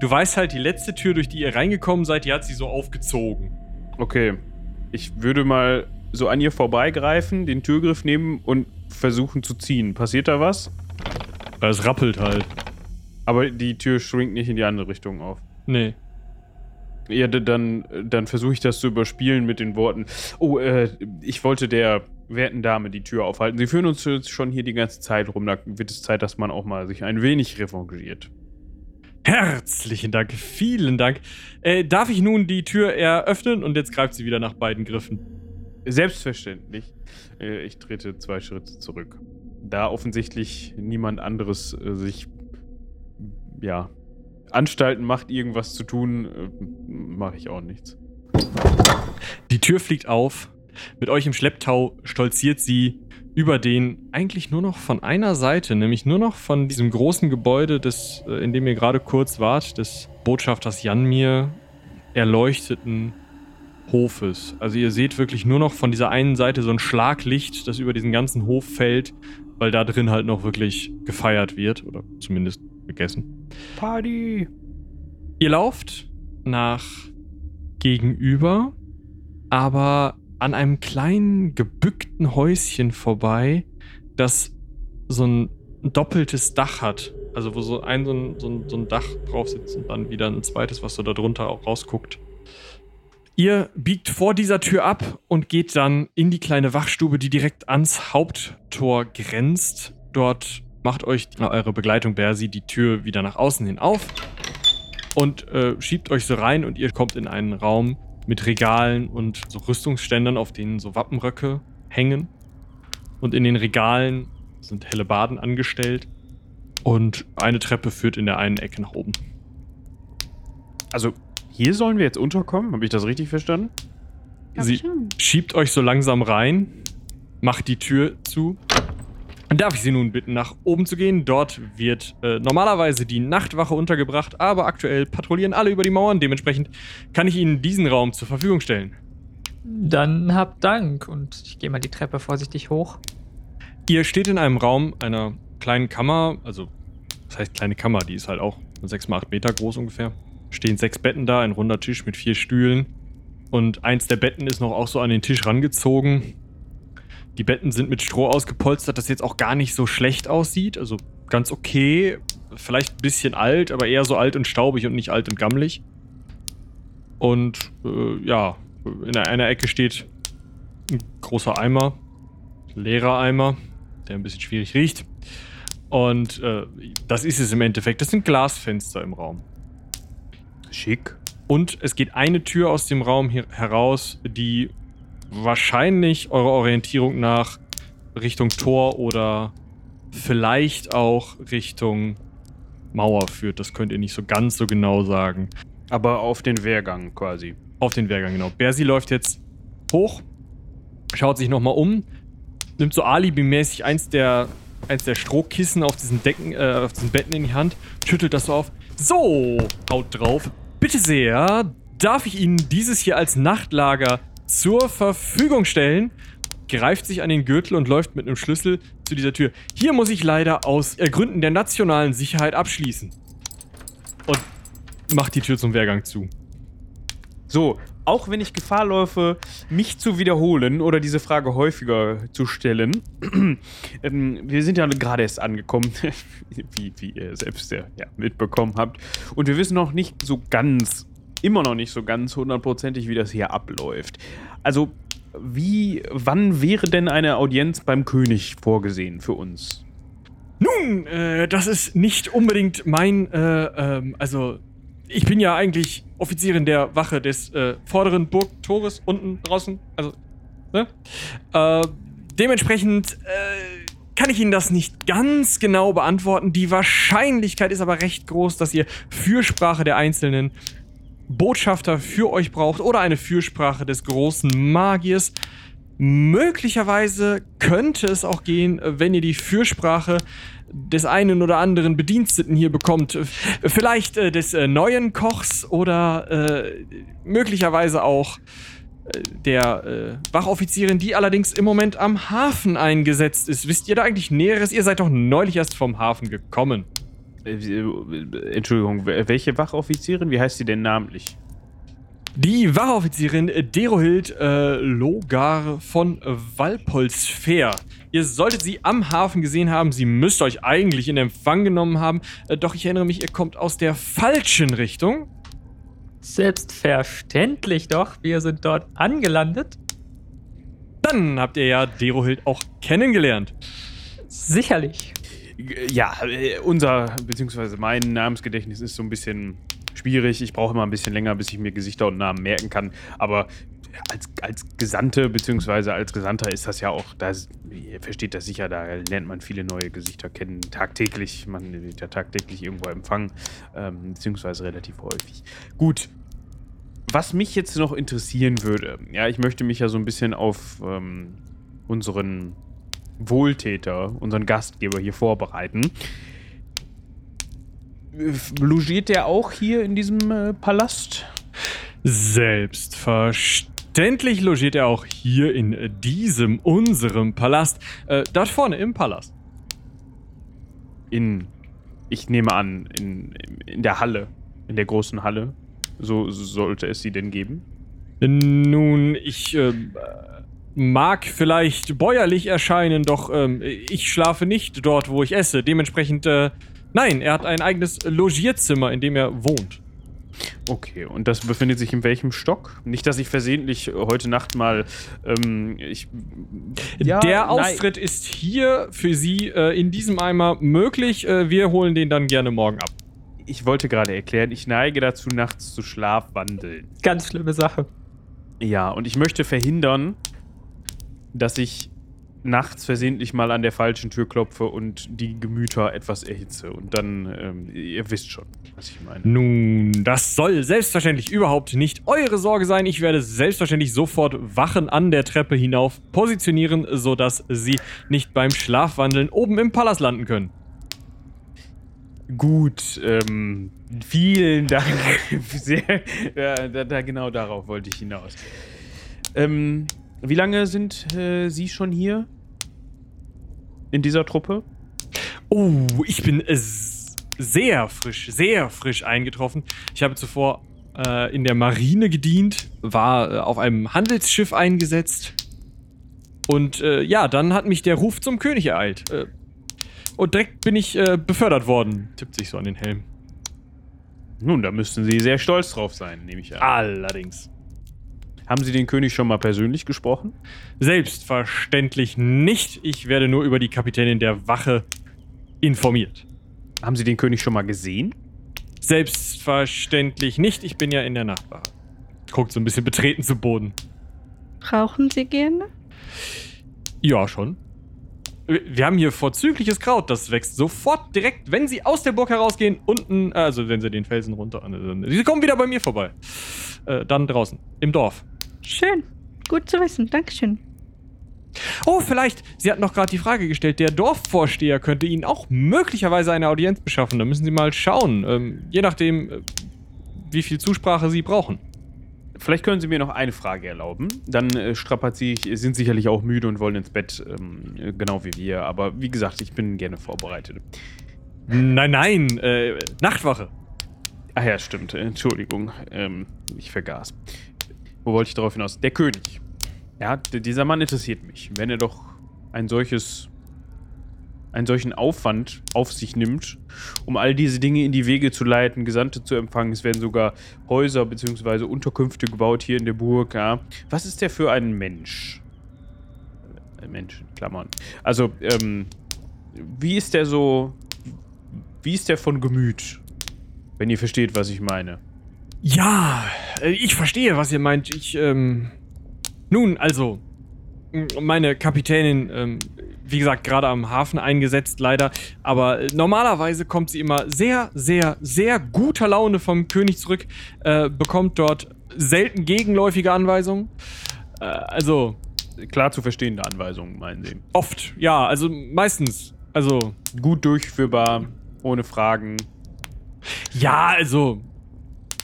Du weißt halt, die letzte Tür, durch die ihr reingekommen seid, die hat sie so aufgezogen. Okay. Ich würde mal so an ihr vorbeigreifen, den Türgriff nehmen und versuchen zu ziehen. Passiert da was? Es rappelt halt. Aber die Tür schwingt nicht in die andere Richtung auf. Nee. Ja, dann, dann versuche ich das zu überspielen mit den Worten. Oh, äh, ich wollte der werten Dame die Tür aufhalten. Sie führen uns jetzt schon hier die ganze Zeit rum. Da wird es Zeit, dass man auch mal sich ein wenig revanchiert. Herzlichen Dank, vielen Dank. Äh, darf ich nun die Tür eröffnen? Und jetzt greift sie wieder nach beiden Griffen. Selbstverständlich. Äh, ich trete zwei Schritte zurück. Da offensichtlich niemand anderes äh, sich, ja, Anstalten macht, irgendwas zu tun, äh, mache ich auch nichts. Die Tür fliegt auf. Mit euch im Schlepptau stolziert sie über den eigentlich nur noch von einer Seite, nämlich nur noch von diesem großen Gebäude, des, äh, in dem ihr gerade kurz wart, des Botschafters Janmir, erleuchteten Hofes. Also ihr seht wirklich nur noch von dieser einen Seite so ein Schlaglicht, das über diesen ganzen Hof fällt, weil da drin halt noch wirklich gefeiert wird oder zumindest gegessen. Party! Ihr lauft nach gegenüber, aber an einem kleinen gebückten Häuschen vorbei, das so ein doppeltes Dach hat. Also wo so ein, so ein, so ein, Dach drauf sitzt und dann wieder ein zweites, was so da drunter auch rausguckt. Ihr biegt vor dieser Tür ab und geht dann in die kleine Wachstube, die direkt ans Haupttor grenzt. Dort macht euch eure Begleitung Bersi die Tür wieder nach außen hin auf und äh, schiebt euch so rein und ihr kommt in einen Raum mit Regalen und so Rüstungsständern, auf denen so Wappenröcke hängen. Und in den Regalen sind helle Baden angestellt. Und eine Treppe führt in der einen Ecke nach oben. Also, hier sollen wir jetzt unterkommen? Habe ich das richtig verstanden? Sie schiebt euch so langsam rein, macht die Tür zu. Dann darf ich Sie nun bitten, nach oben zu gehen. Dort wird äh, normalerweise die Nachtwache untergebracht, aber aktuell patrouillieren alle über die Mauern. Dementsprechend kann ich Ihnen diesen Raum zur Verfügung stellen. Dann habt Dank und ich gehe mal die Treppe vorsichtig hoch. Ihr steht in einem Raum einer kleinen Kammer, also das heißt kleine Kammer, die ist halt auch 6 mal 8 Meter groß ungefähr. Stehen sechs Betten da, ein runder Tisch mit vier Stühlen. Und eins der Betten ist noch auch so an den Tisch rangezogen. Die Betten sind mit Stroh ausgepolstert, das jetzt auch gar nicht so schlecht aussieht. Also ganz okay. Vielleicht ein bisschen alt, aber eher so alt und staubig und nicht alt und gammelig. Und äh, ja, in einer Ecke steht ein großer Eimer, leerer Eimer, der ein bisschen schwierig riecht. Und äh, das ist es im Endeffekt. Das sind Glasfenster im Raum. Schick. Und es geht eine Tür aus dem Raum hier heraus, die wahrscheinlich eurer Orientierung nach Richtung Tor oder vielleicht auch Richtung Mauer führt. Das könnt ihr nicht so ganz so genau sagen. Aber auf den Wehrgang quasi. Auf den Wehrgang, genau. Bersi läuft jetzt hoch, schaut sich nochmal um, nimmt so alibimäßig eins der, eins der Strohkissen auf diesen Decken, äh, auf diesen Betten in die Hand, schüttelt das so auf. So, haut drauf. Bitte sehr, darf ich Ihnen dieses hier als Nachtlager zur Verfügung stellen? Greift sich an den Gürtel und läuft mit einem Schlüssel zu dieser Tür. Hier muss ich leider aus äh, Gründen der nationalen Sicherheit abschließen. Und macht die Tür zum Wehrgang zu. So, auch wenn ich Gefahr laufe, mich zu wiederholen oder diese Frage häufiger zu stellen, ähm, wir sind ja gerade erst angekommen, wie, wie ihr selbst ja, mitbekommen habt, und wir wissen noch nicht so ganz, immer noch nicht so ganz hundertprozentig, wie das hier abläuft. Also, wie, wann wäre denn eine Audienz beim König vorgesehen für uns? Nun, äh, das ist nicht unbedingt mein, äh, ähm, also ich bin ja eigentlich Offizierin der Wache des äh, vorderen Burgtores unten draußen, also, ne? Äh, dementsprechend äh, kann ich Ihnen das nicht ganz genau beantworten. Die Wahrscheinlichkeit ist aber recht groß, dass ihr Fürsprache der einzelnen Botschafter für euch braucht oder eine Fürsprache des großen Magiers. Möglicherweise könnte es auch gehen, wenn ihr die Fürsprache des einen oder anderen Bediensteten hier bekommt. Vielleicht äh, des äh, neuen Kochs oder äh, möglicherweise auch äh, der äh, Wachoffizierin, die allerdings im Moment am Hafen eingesetzt ist. Wisst ihr da eigentlich Näheres? Ihr seid doch neulich erst vom Hafen gekommen. Äh, äh, Entschuldigung, wel- welche Wachoffizierin? Wie heißt sie denn namentlich? Die Wachoffizierin Derohild äh, Logar von Walpolsfer. Ihr solltet sie am Hafen gesehen haben. Sie müsste euch eigentlich in Empfang genommen haben. Äh, doch ich erinnere mich, ihr kommt aus der falschen Richtung. Selbstverständlich doch, wir sind dort angelandet. Dann habt ihr ja Derohild auch kennengelernt. Sicherlich. Ja, äh, unser, beziehungsweise mein Namensgedächtnis ist so ein bisschen schwierig. Ich brauche immer ein bisschen länger, bis ich mir Gesichter und Namen merken kann. Aber als, als Gesandte, beziehungsweise als Gesandter ist das ja auch, da ihr versteht das sicher, da lernt man viele neue Gesichter kennen, tagtäglich. Man wird ja tagtäglich irgendwo empfangen, ähm, beziehungsweise relativ häufig. Gut. Was mich jetzt noch interessieren würde, ja, ich möchte mich ja so ein bisschen auf ähm, unseren Wohltäter, unseren Gastgeber hier vorbereiten. Logiert der auch hier in diesem äh, Palast? Selbstverständlich logiert er auch hier in diesem, unserem Palast. Äh, dort vorne im Palast. In, ich nehme an, in, in der Halle, in der großen Halle. So sollte es sie denn geben. Nun, ich äh, mag vielleicht bäuerlich erscheinen, doch ähm, ich schlafe nicht dort, wo ich esse. Dementsprechend, äh, nein, er hat ein eigenes Logierzimmer, in dem er wohnt. Okay, und das befindet sich in welchem Stock? Nicht, dass ich versehentlich heute Nacht mal. Ähm, ich, Ja, Der nein. Austritt ist hier für Sie äh, in diesem Eimer möglich. Äh, wir holen den dann gerne morgen ab. Ich wollte gerade erklären, ich neige dazu, nachts zu schlafwandeln. Ganz schlimme Sache. Ja, und ich möchte verhindern, dass ich nachts versehentlich mal an der falschen Tür klopfe und die Gemüter etwas erhitze. Und dann, ähm, ihr wisst schon, was ich meine. Nun, das soll selbstverständlich überhaupt nicht eure Sorge sein. Ich werde selbstverständlich sofort Wachen an der Treppe hinauf positionieren, sodass sie nicht beim Schlafwandeln oben im Palast landen können. Gut, ähm, vielen Dank. Sehr, ja, da, da, genau darauf wollte ich hinaus. Ähm, wie lange sind äh, Sie schon hier? In dieser Truppe? Oh, ich bin äh, sehr frisch, sehr frisch eingetroffen. Ich habe zuvor äh, in der Marine gedient, war äh, auf einem Handelsschiff eingesetzt. Und äh, ja, dann hat mich der Ruf zum König ereilt. Äh, und direkt bin ich äh, befördert worden. Tippt sich so an den Helm. Nun, da müssten Sie sehr stolz drauf sein, nehme ich an. Allerdings. Haben Sie den König schon mal persönlich gesprochen? Selbstverständlich nicht. Ich werde nur über die Kapitänin der Wache informiert. Haben Sie den König schon mal gesehen? Selbstverständlich nicht. Ich bin ja in der Nachtwache. Guckt so ein bisschen betreten zu Boden. Rauchen Sie gerne? Ja, schon. Wir haben hier vorzügliches Kraut, das wächst sofort direkt, wenn sie aus der Burg herausgehen, unten, also wenn sie den Felsen runter. äh, Sie kommen wieder bei mir vorbei. Äh, dann draußen, im Dorf. Schön. Gut zu wissen. Dankeschön. Oh, vielleicht, Sie hatten noch gerade die Frage gestellt, der Dorfvorsteher könnte Ihnen auch möglicherweise eine Audienz beschaffen. Da müssen Sie mal schauen, ähm, je nachdem, äh, wie viel Zusprache Sie brauchen. Vielleicht können Sie mir noch eine Frage erlauben. Dann äh, strapaziere ich, sind sicherlich auch müde und wollen ins Bett, ähm, äh, genau wie wir. Aber wie gesagt, ich bin gerne vorbereitet. Nein, nein, äh, Nachtwache. Ach ja, stimmt. Entschuldigung, ähm, ich vergaß. Wo wollte ich darauf hinaus? Der König. Ja, dieser Mann interessiert mich. Wenn er doch ein solches, einen solchen Aufwand auf sich nimmt, um all diese Dinge in die Wege zu leiten, Gesandte zu empfangen, es werden sogar Häuser bzw. Unterkünfte gebaut hier in der Burg. Ja. Was ist der für ein Mensch? Äh, Mensch, Klammern. Also, ähm, wie ist der so, wie ist der von Gemüt? Wenn ihr versteht, was ich meine. Ja, äh, ich verstehe, was ihr meint. Ich, ähm. Nun, also. Meine Kapitänin, ähm, wie gesagt, gerade am Hafen eingesetzt, leider. Aber äh, normalerweise kommt sie immer sehr, sehr, sehr guter Laune vom König zurück. Äh, bekommt dort selten gegenläufige Anweisungen. Äh, also, Klar zu verstehende Anweisungen, meinen Sie. oft, ja, also meistens. Also, Gut durchführbar, ohne Fragen. Ja, also.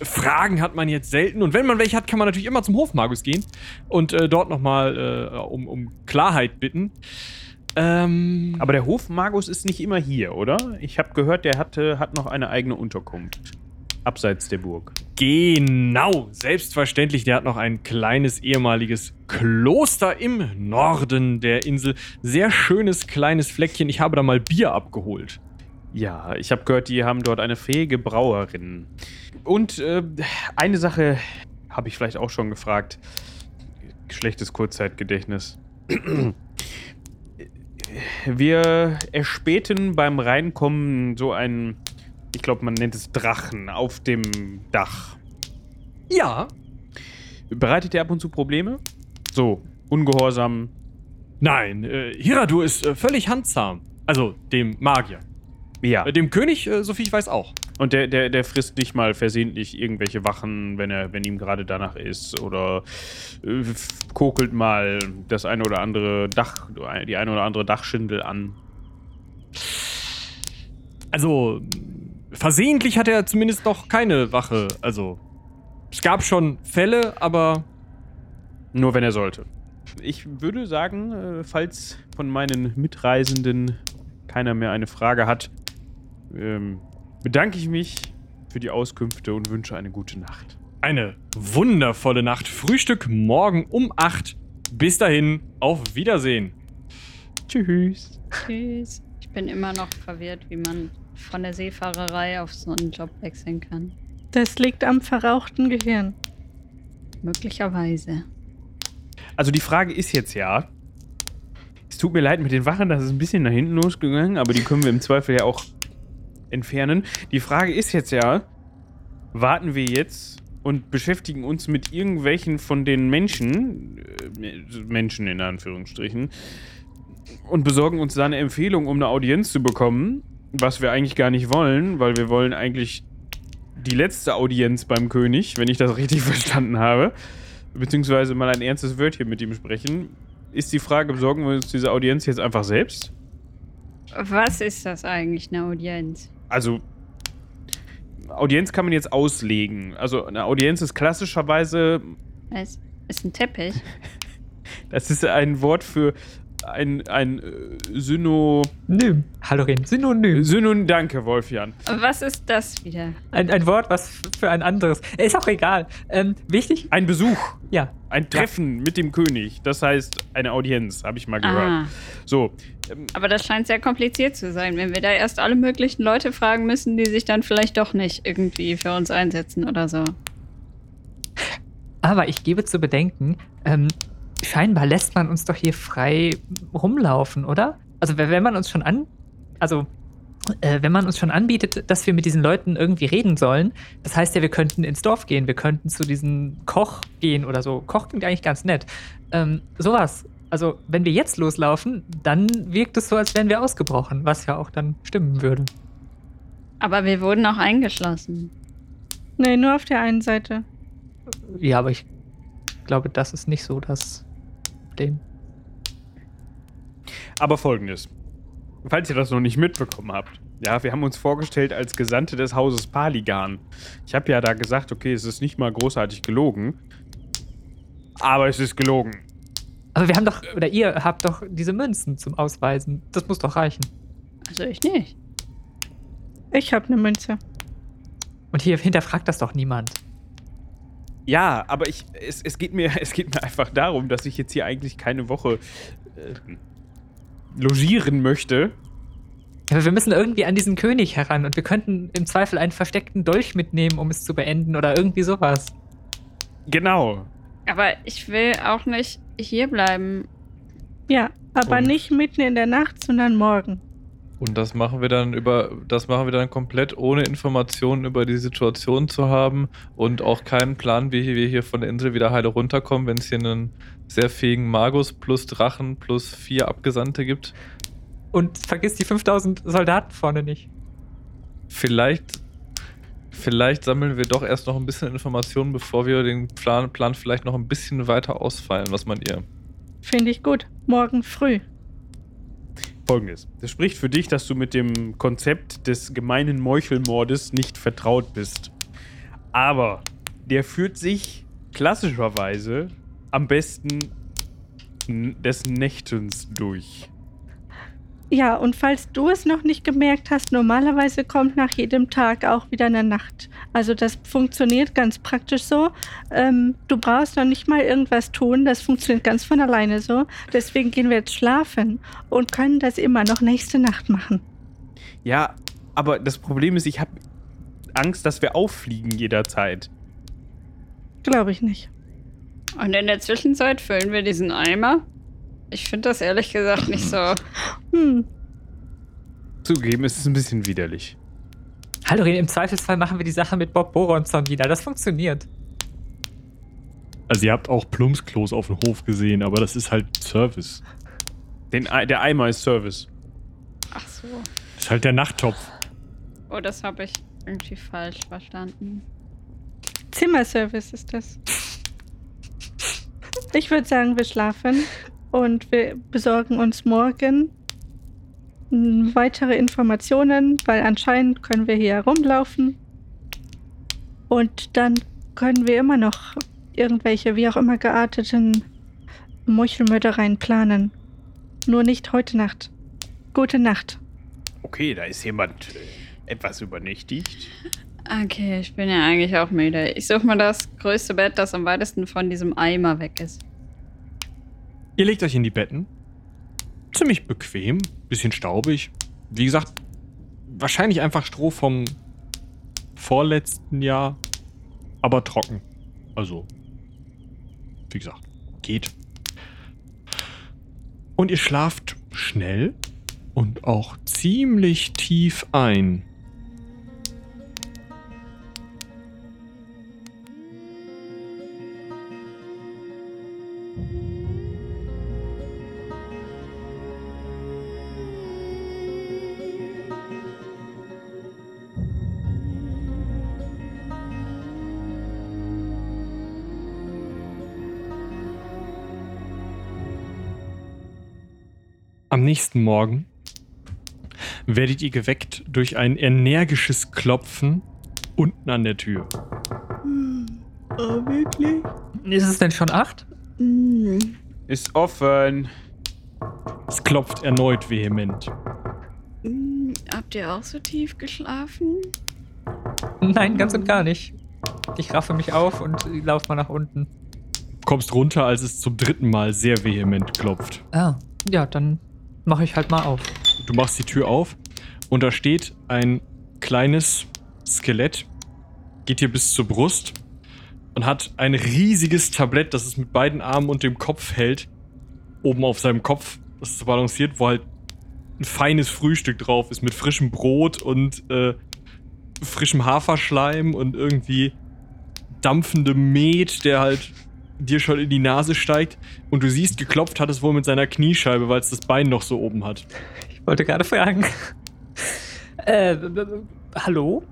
Fragen hat man jetzt selten. Und wenn man welche hat, kann man natürlich immer zum Hofmagus gehen und äh, dort nochmal äh, um, um Klarheit bitten. Ähm, Aber der Hofmagus ist nicht immer hier, oder? Ich habe gehört, der hatte, hat noch eine eigene Unterkunft. Abseits der Burg. genau, selbstverständlich. Der hat noch ein kleines ehemaliges Kloster im Norden der Insel. Sehr schönes kleines Fleckchen. Ich habe da mal Bier abgeholt. Ja, ich habe gehört, die haben dort eine fähige Brauerin. Und äh, eine Sache habe ich vielleicht auch schon gefragt. Schlechtes Kurzzeitgedächtnis. Wir erspähten beim Reinkommen so einen, ich glaube, man nennt es Drachen auf dem Dach. Ja. Bereitet der ab und zu Probleme? So, ungehorsam. Nein, äh, Hiradur ist äh, völlig handzahm. Also dem Magier. Ja. Äh, dem König, äh, soviel ich weiß, auch. Und der, der, der frisst nicht mal versehentlich irgendwelche Wachen, wenn er, wenn ihm gerade danach ist. Oder äh, kokelt mal das eine oder andere Dach, die eine oder andere Dachschindel an. Also, versehentlich hat er zumindest noch keine Wache. Also, es gab schon Fälle, aber Nur wenn er sollte. Ich würde sagen, äh, falls von meinen Mitreisenden keiner mehr eine Frage hat, ähm, bedanke ich mich für die Auskünfte und wünsche eine gute Nacht. eine wundervolle Nacht. Frühstück morgen um 8. Bis dahin, auf Wiedersehen. Tschüss. Tschüss. Ich bin immer noch verwirrt, wie man von der Seefahrerei auf so einen Job wechseln kann. Das liegt am verrauchten Gehirn. Möglicherweise. Also die Frage ist jetzt ja, es tut mir leid mit den Wachen, das ist ein bisschen nach hinten losgegangen, aber die können wir im Zweifel ja auch entfernen. Die Frage ist jetzt ja, warten wir jetzt und beschäftigen uns mit irgendwelchen von den Menschen, äh, Menschen in Anführungsstrichen, und besorgen uns da eine Empfehlung, um eine Audienz zu bekommen, was wir eigentlich gar nicht wollen, weil wir wollen eigentlich die letzte Audienz beim König, wenn ich das richtig verstanden habe, beziehungsweise mal ein ernstes Wörtchen mit ihm sprechen. Ist die Frage, besorgen wir uns diese Audienz jetzt einfach selbst? Was ist das eigentlich, eine Audienz? Also, Audienz kann man jetzt auslegen. Also, eine Audienz ist klassischerweise, Es ist ein Teppich. das ist ein Wort für ein, ein äh, Syno. Nym. Hallorin, Synonym. Synonym, danke, Wolfjan. Was ist das wieder? Ein, ein Wort, was für ein anderes. Ist auch egal. Ähm, wichtig? Ein Besuch. Ja. Ein Treffen mit dem König. Das heißt, eine Audienz, habe ich mal gehört. Ah, So, ähm, aber das scheint sehr kompliziert zu sein, wenn wir da erst alle möglichen Leute fragen müssen, die sich dann vielleicht doch nicht irgendwie für uns einsetzen oder so. Aber ich gebe zu bedenken, ähm, scheinbar lässt man uns doch hier frei rumlaufen, oder? Also wenn man uns schon an, also äh, wenn man uns schon anbietet, dass wir mit diesen Leuten irgendwie reden sollen, das heißt ja, wir könnten ins Dorf gehen, wir könnten zu diesem Koch gehen oder so. Koch klingt eigentlich ganz nett. Ähm, sowas. Also wenn wir jetzt loslaufen, dann wirkt es so, als wären wir ausgebrochen, was ja auch dann stimmen würde. Aber wir wurden auch eingeschlossen. Nee, nur auf der einen Seite. Ja, aber ich glaube, das ist nicht so das Problem. aber folgendes. Falls ihr das noch nicht mitbekommen habt. Ja, wir haben uns vorgestellt als Gesandte des Hauses Paligan. Ich habe ja da gesagt, okay, es ist nicht mal großartig gelogen. Aber es ist gelogen. Aber wir haben doch, oder ihr habt doch diese Münzen zum Ausweisen. Das muss doch reichen. Also ich nicht. Ich habe eine Münze. Und hier hinterfragt das doch niemand. Ja, aber ich, es, es, geht mir, es geht mir einfach darum, dass ich jetzt hier eigentlich keine Woche äh, logieren möchte. Aber wir müssen irgendwie an diesen König heran und wir könnten im Zweifel einen versteckten Dolch mitnehmen, um es zu beenden oder irgendwie sowas. Genau. Aber ich will auch nicht hier bleiben. Ja, aber Und- nicht mitten in der Nacht, sondern morgen. Und das machen wir dann über, das machen wir dann komplett ohne Informationen über die Situation zu haben und auch keinen Plan, wie wir hier von der Insel wieder heile runterkommen, wenn es hier einen sehr fähigen Magus plus Drachen plus vier Abgesandte gibt. Und vergiss die 5000 Soldaten vorne nicht. Vielleicht, vielleicht sammeln wir doch erst noch ein bisschen Informationen, bevor wir den Plan, Plan vielleicht noch ein bisschen weiter ausfallen. Was meint ihr? Finde ich gut. Morgen früh. Folgendes. Das spricht für dich, dass du mit dem Konzept des gemeinen Meuchelmordes nicht vertraut bist. Aber der führt sich klassischerweise am besten des Nächtens durch. Ja, und falls du es noch nicht gemerkt hast, normalerweise kommt nach jedem Tag auch wieder eine Nacht. Also das funktioniert ganz praktisch so. Ähm, du brauchst noch nicht mal irgendwas tun, das funktioniert ganz von alleine so. Deswegen gehen wir jetzt schlafen und können das immer noch nächste Nacht machen. Ja, aber das Problem ist, ich habe Angst, dass wir auffliegen jederzeit. Glaube ich nicht. Und in der Zwischenzeit füllen wir diesen Eimer. Ich finde das ehrlich gesagt nicht so. Hm, Zugegeben, es ist ein bisschen widerlich. Hallo, im Zweifelsfall machen wir die Sache mit Bob Boronson wieder. Das funktioniert. Also ihr habt auch Plumpsklos auf dem Hof gesehen, aber das ist halt Service. Den, der Eimer ist Service. Ach so. Das ist halt der Nachttopf. Oh, das habe ich irgendwie falsch verstanden. Zimmerservice ist das. Ich würde sagen, wir schlafen und wir besorgen uns morgen weitere Informationen, weil anscheinend können wir hier herumlaufen. Und dann können wir immer noch irgendwelche, wie auch immer gearteten Meuchelmördereien planen. Nur nicht heute Nacht. Gute Nacht. Okay, da ist jemand äh, etwas übernächtigt. Okay, ich bin ja eigentlich auch müde. Ich suche mal das größte Bett, das am weitesten von diesem Eimer weg ist. Ihr legt euch in die Betten. Ziemlich bequem, bisschen staubig. Wie gesagt, wahrscheinlich einfach Stroh vom vorletzten Jahr, aber trocken. Also, wie gesagt, geht. Und ihr schlaft schnell und auch ziemlich tief ein. Am nächsten Morgen werdet ihr geweckt durch ein energisches Klopfen unten an der Tür. Oh, wirklich? Ist es denn schon acht? Ist offen. Es klopft erneut vehement. Hm, habt ihr auch so tief geschlafen? Nein, ganz und gar nicht. Ich raffe mich auf und laufe mal nach unten. Kommst runter, als es zum dritten Mal sehr vehement klopft. Ah, ja, dann mache ich halt mal auf. Du machst die Tür auf und da steht ein kleines Skelett, geht dir bis zur Brust und hat ein riesiges Tablett, das es mit beiden Armen und dem Kopf hält, oben auf seinem Kopf. Das ist balanciert, wo halt ein feines Frühstück drauf ist mit frischem Brot und äh, frischem Haferschleim und irgendwie dampfendem Met, der halt dir schon in die Nase steigt. Und du siehst, geklopft hat es wohl mit seiner Kniescheibe, weil es das Bein noch so oben hat. Ich wollte gerade fragen. äh, hallo?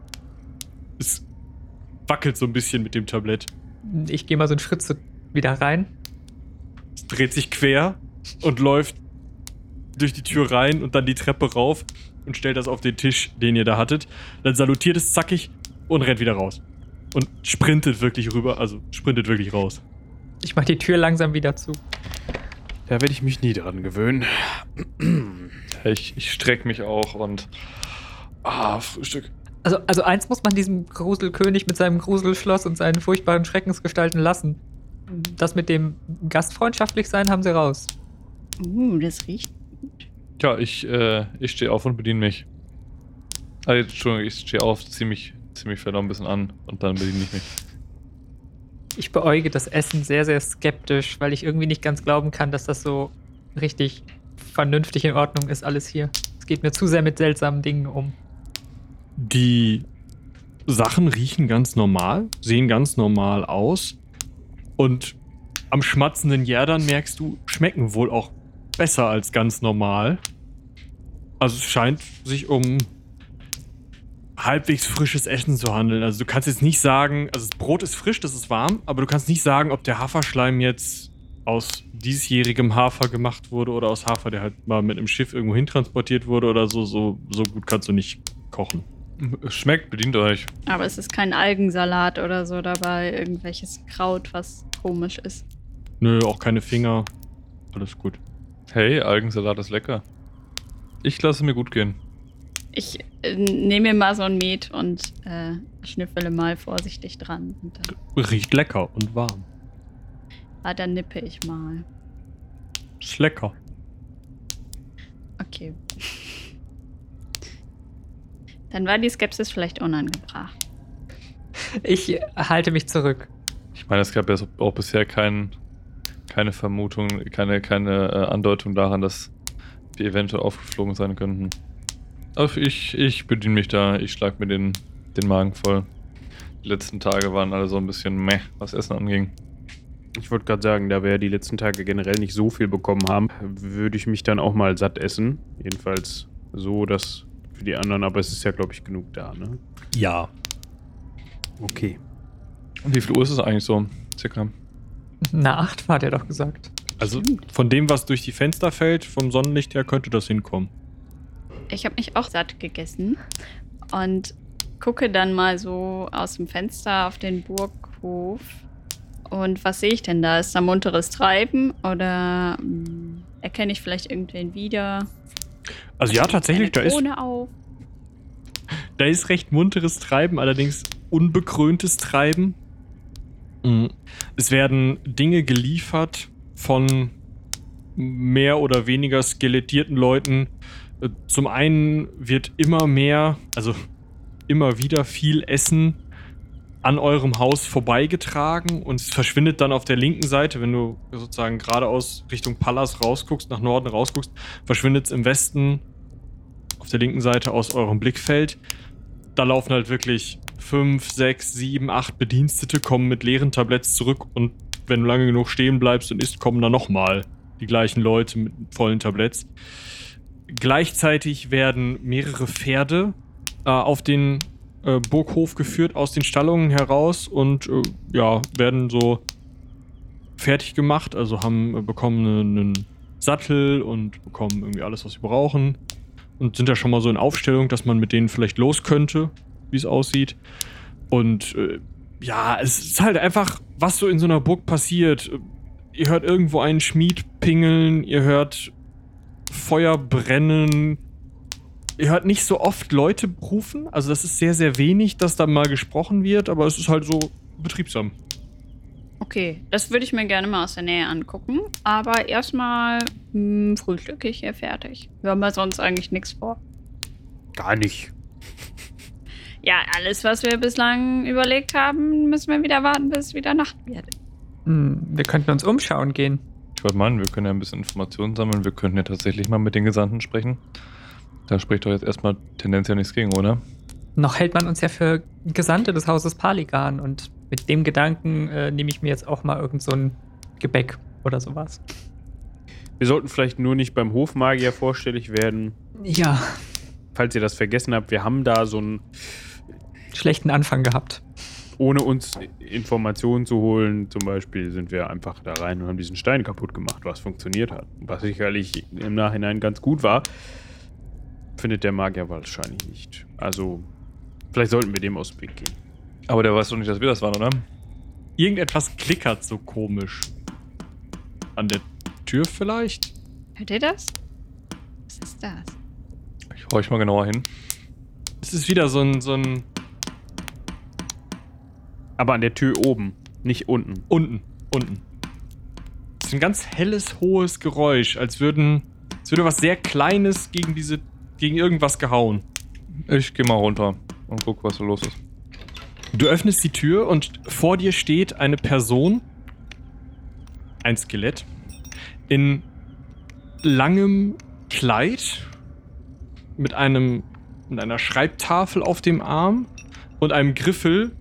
Es wackelt so ein bisschen mit dem Tablett. Ich gehe mal so einen Schritt so wieder rein. Es dreht sich quer und läuft durch die Tür rein und dann die Treppe rauf und stellt das auf den Tisch, den ihr da hattet. Dann salutiert es zackig und rennt wieder raus. Und sprintet wirklich rüber, also sprintet wirklich raus. Ich mache die Tür langsam wieder zu. Da werde ich mich nie dran gewöhnen. Ich, ich strecke mich auch und. Ah, Frühstück. Also, also eins muss man diesem Gruselkönig mit seinem Gruselschloss und seinen furchtbaren Schreckensgestalten lassen. Das mit dem gastfreundschaftlich sein haben sie raus. Uh, das riecht. Ja, ich, äh, ich stehe auf und bediene mich. Jetzt, Entschuldigung, ich stehe auf, ziehe mich, zieh mich vielleicht noch ein bisschen an und dann bediene ich mich. Ich beäuge das Essen sehr, sehr skeptisch, weil ich irgendwie nicht ganz glauben kann, dass das so richtig vernünftig in Ordnung ist, alles hier. Es geht mir zu sehr mit seltsamen Dingen um. Die Sachen riechen ganz normal, sehen ganz normal aus. Und am schmatzenden Järdern merkst du, schmecken wohl auch besser als ganz normal. Also es scheint sich um halbwegs frisches Essen zu handeln. Also du kannst jetzt nicht sagen, also das Brot ist frisch, das ist warm, aber du kannst nicht sagen, ob der Haferschleim jetzt aus diesjährigem Hafer gemacht wurde oder aus Hafer, der halt mal mit einem Schiff irgendwo hintransportiert wurde oder so. So, so gut kannst du nicht kochen. Es Schmeckt, bedient euch. Aber es ist kein Algensalat oder so dabei, irgendwelches Kraut, was komisch ist. Nö, auch keine Finger. Alles gut. Hey, Algensalat ist lecker. Ich lasse mir gut gehen. Ich äh, nehme mir mal so ein Met und äh, schnüffele mal vorsichtig dran. Und dann, Riecht lecker und warm. ah, dann nippe ich mal. Ist lecker. Okay. Dann war die Skepsis vielleicht unangebracht. Ich halte mich zurück. Ich meine, es gab ja auch bisher kein, keine Vermutung, keine, keine äh, Andeutung daran, dass wir eventuell aufgeflogen sein könnten. Ich, ich bediene mich da, ich schlag mir den, den Magen voll. Die letzten Tage waren alle so ein bisschen meh, was Essen anging. Ich wollte gerade sagen, da wir ja die letzten Tage generell nicht so viel bekommen haben, würde ich mich dann auch mal satt essen. Jedenfalls so, dass für die anderen, aber es ist ja, glaube ich, genug da, ne? Ja. Okay. Und wie viel Uhr ist es eigentlich so? Circa. Na, acht hat er doch gesagt. Also von dem, was durch die Fenster fällt, vom Sonnenlicht her, könnte das hinkommen. Ich habe mich auch satt gegessen und gucke dann mal so aus dem Fenster auf den Burghof. Und was sehe ich denn da? Ist da munteres Treiben oder mh, erkenne ich vielleicht irgendwen wieder? Also ja, tatsächlich, da ist, auf. Da ist recht munteres Treiben, allerdings unbekröntes Treiben. Mm. Es werden Dinge geliefert von mehr oder weniger skelettierten Leuten. Äh, Zum einen wird immer mehr, also immer wieder viel Essen an eurem Haus vorbeigetragen und es verschwindet dann auf der linken Seite, wenn du sozusagen geradeaus Richtung Pallas rausguckst, nach Norden rausguckst, verschwindet es im Westen auf der linken Seite aus eurem Blickfeld. Da laufen halt wirklich fünf, sechs, sieben, acht Bedienstete, kommen mit leeren Tabletts zurück und wenn du lange genug stehen bleibst und isst, kommen da nochmal die gleichen Leute mit vollen Tabletts. Gleichzeitig werden mehrere Pferde äh, auf den äh, Burghof geführt, aus den Stallungen heraus und äh, ja, werden so fertig gemacht, also haben äh, bekommen einen Sattel und bekommen irgendwie alles, was sie brauchen und sind da schon mal so in Aufstellung, dass man mit denen vielleicht los könnte, wie es aussieht. Und äh, ja, es ist halt einfach, was so in so einer Burg passiert. Ihr hört irgendwo einen Schmied pingeln, ihr hört Feuer brennen. Ihr hört nicht so oft Leute rufen, also das ist sehr, sehr wenig, dass da mal gesprochen wird, aber es ist halt so betriebsam. Okay, das würde ich mir gerne mal aus der Nähe angucken. Aber erstmal hm, frühstücke ich hier fertig. Wir haben ja sonst eigentlich nichts vor. Gar nicht. Ja, alles, was wir bislang überlegt haben, müssen wir wieder warten, bis es wieder Nacht wird. Hm, wir könnten uns umschauen gehen. Wollte meinen, wir können ja ein bisschen Informationen sammeln. Wir könnten ja tatsächlich mal mit den Gesandten sprechen. Da spricht doch jetzt erstmal tendenziell nichts gegen, oder? Noch hält man uns ja für Gesandte des Hauses Paligan und mit dem Gedanken äh, nehme ich mir jetzt auch mal irgend so ein Gebäck oder sowas. Wir sollten vielleicht nur nicht beim Hofmagier vorstellig werden. Ja, Falls ihr das vergessen habt, wir haben da so ein, schlechten Anfang gehabt. Ohne uns Informationen zu holen, zum Beispiel sind wir einfach da rein und haben diesen Stein kaputt gemacht, was funktioniert hat. Was sicherlich im Nachhinein ganz gut war, findet der Magier wahrscheinlich nicht. Also, vielleicht sollten wir dem aus dem Weg gehen. Aber der weiß doch nicht, dass wir das waren, oder? Irgendetwas klickert so komisch. An der Tür vielleicht? Hört ihr das? Was ist das? Ich horch mal genauer hin. Es ist wieder so ein, so ein Aber an der Tür oben, nicht unten. unten, unten. Es ist ein ganz helles, hohes Geräusch, als würden, als würde was sehr Kleines gegen diese, gegen irgendwas gehauen. Ich geh mal runter und guck, was da los ist. Du öffnest die Tür und vor dir steht eine Person, ein Skelett, in langem Kleid, mit einem, mit einer Schreibtafel auf dem Arm und einem Griffel,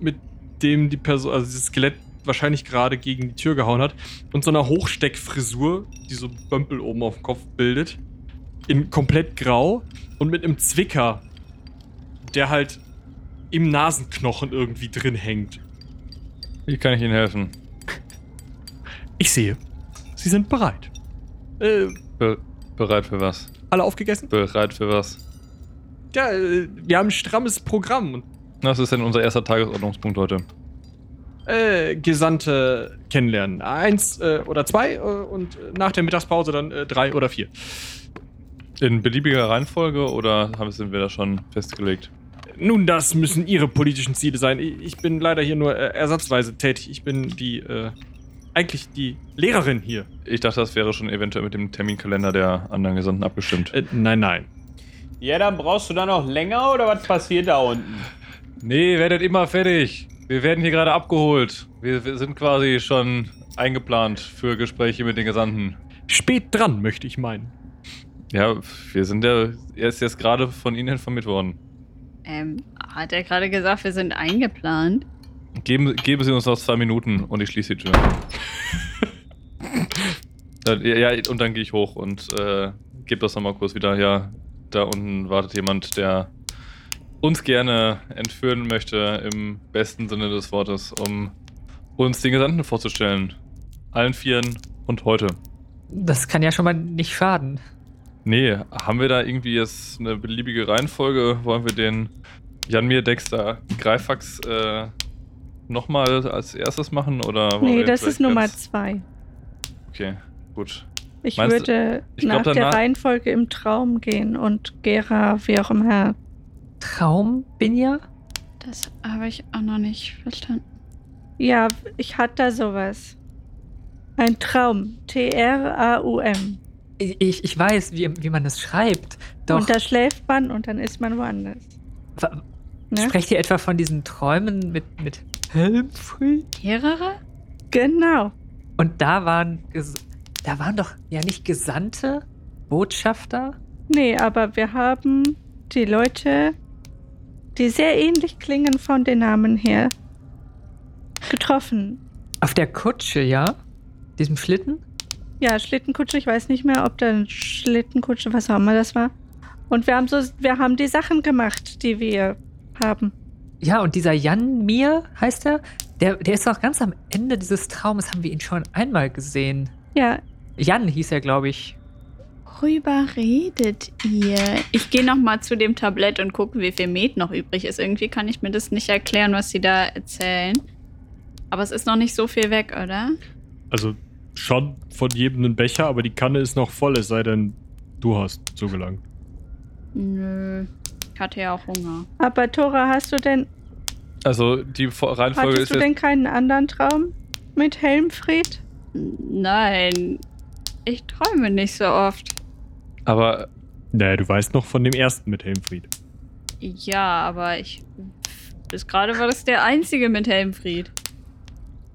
mit dem die Person, also dieses Skelett wahrscheinlich gerade gegen die Tür gehauen hat und so einer Hochsteckfrisur, die so Bömpel oben auf dem Kopf bildet, in komplett grau und mit einem Zwicker, der halt im Nasenknochen irgendwie drin hängt. Wie kann ich Ihnen helfen? Ich sehe, Sie sind bereit. Äh, Be bereit für was? alle aufgegessen? Bereit für was? Ja, äh, wir haben ein strammes Programm. Und, Was ist denn unser erster Tagesordnungspunkt heute? Äh, Gesandte kennenlernen. Eins äh, oder zwei äh, und nach der Mittagspause dann äh, drei oder vier. In beliebiger Reihenfolge oder haben sind wir da schon festgelegt? Nun, das müssen Ihre politischen Ziele sein. Ich, ich bin leider hier nur äh, ersatzweise tätig. Ich bin die, äh, eigentlich die Lehrerin hier. Ich dachte, das wäre schon eventuell mit dem Terminkalender der anderen Gesandten abgestimmt. Äh, nein, nein. Ja, dann brauchst du da noch länger oder was passiert da unten? Nee, werdet immer fertig. Wir werden hier gerade abgeholt. Wir, wir sind quasi schon eingeplant für Gespräche mit den Gesandten. Spät dran, möchte ich meinen. Ja, wir sind ja erst jetzt gerade von Ihnen informiert worden. Ähm, hat er gerade gesagt, wir sind eingeplant? Geben, geben Sie uns noch zwei Minuten und ich schließe die Tür. dann, ja, ja, und dann gehe ich hoch und äh, gebe das nochmal kurz wieder. Ja, da unten wartet jemand, der uns gerne entführen möchte, im besten Sinne des Wortes, um uns den Gesandten vorzustellen. Allen Vieren und heute. Das kann ja schon mal nicht schaden. Nee, haben wir da irgendwie jetzt eine beliebige Reihenfolge? Wollen wir den Janmir Dexter Greifax äh, nochmal als erstes machen? Oder Nee, das ist Nummer zwei. Okay, gut. Ich Meinst du- würde ich glaub, nach der danach- Reihenfolge im Traum gehen und Gera, wie auch immer, Traum, Binja? Das habe ich auch noch nicht verstanden. Ja, ich hatte da sowas. Ein Traum. T-R-A-U-M. Ich, ich weiß, wie, wie man das schreibt. Doch. Und da schläft man und dann ist man woanders. Wa- Ne? Sprecht ihr etwa von diesen Träumen mit, mit Helmfried? Mehrere? Genau. Und da waren, da waren doch ja nicht Gesandte, Botschafter? Nee, aber wir haben die Leute, die sehr ähnlich klingen von den Namen her, getroffen. Auf der Kutsche, ja? Diesem Schlitten? Ja, Schlittenkutsche, ich weiß nicht mehr, ob da ein Schlittenkutsche, was auch immer das war. Und wir haben so, wir haben die Sachen gemacht, die wir haben. Ja, und dieser Jan Mir heißt er, der, der ist auch ganz am Ende dieses Traumes, haben wir ihn schon einmal gesehen. Ja, Jan hieß er, glaube ich. Worüber redet ihr? Ich gehe noch mal zu dem Tablett und gucke, wie viel Met noch übrig ist. Irgendwie kann ich mir das nicht erklären, was sie da erzählen. Aber es ist noch nicht so viel weg, oder? Also schon von jedem einen Becher, aber die Kanne ist noch voll, es sei denn, du hast so gelangt. Nö. Ich hatte ja auch Hunger. aber Tora, hast du denn, Also die Reihenfolge hattest ist du jetzt. denn keinen anderen Traum mit Helmfried? Nein. Ich träume nicht so oft. Aber Naja, du weißt noch von dem ersten mit Helmfried. Ja, aber ich. Bis gerade war das der einzige mit Helmfried.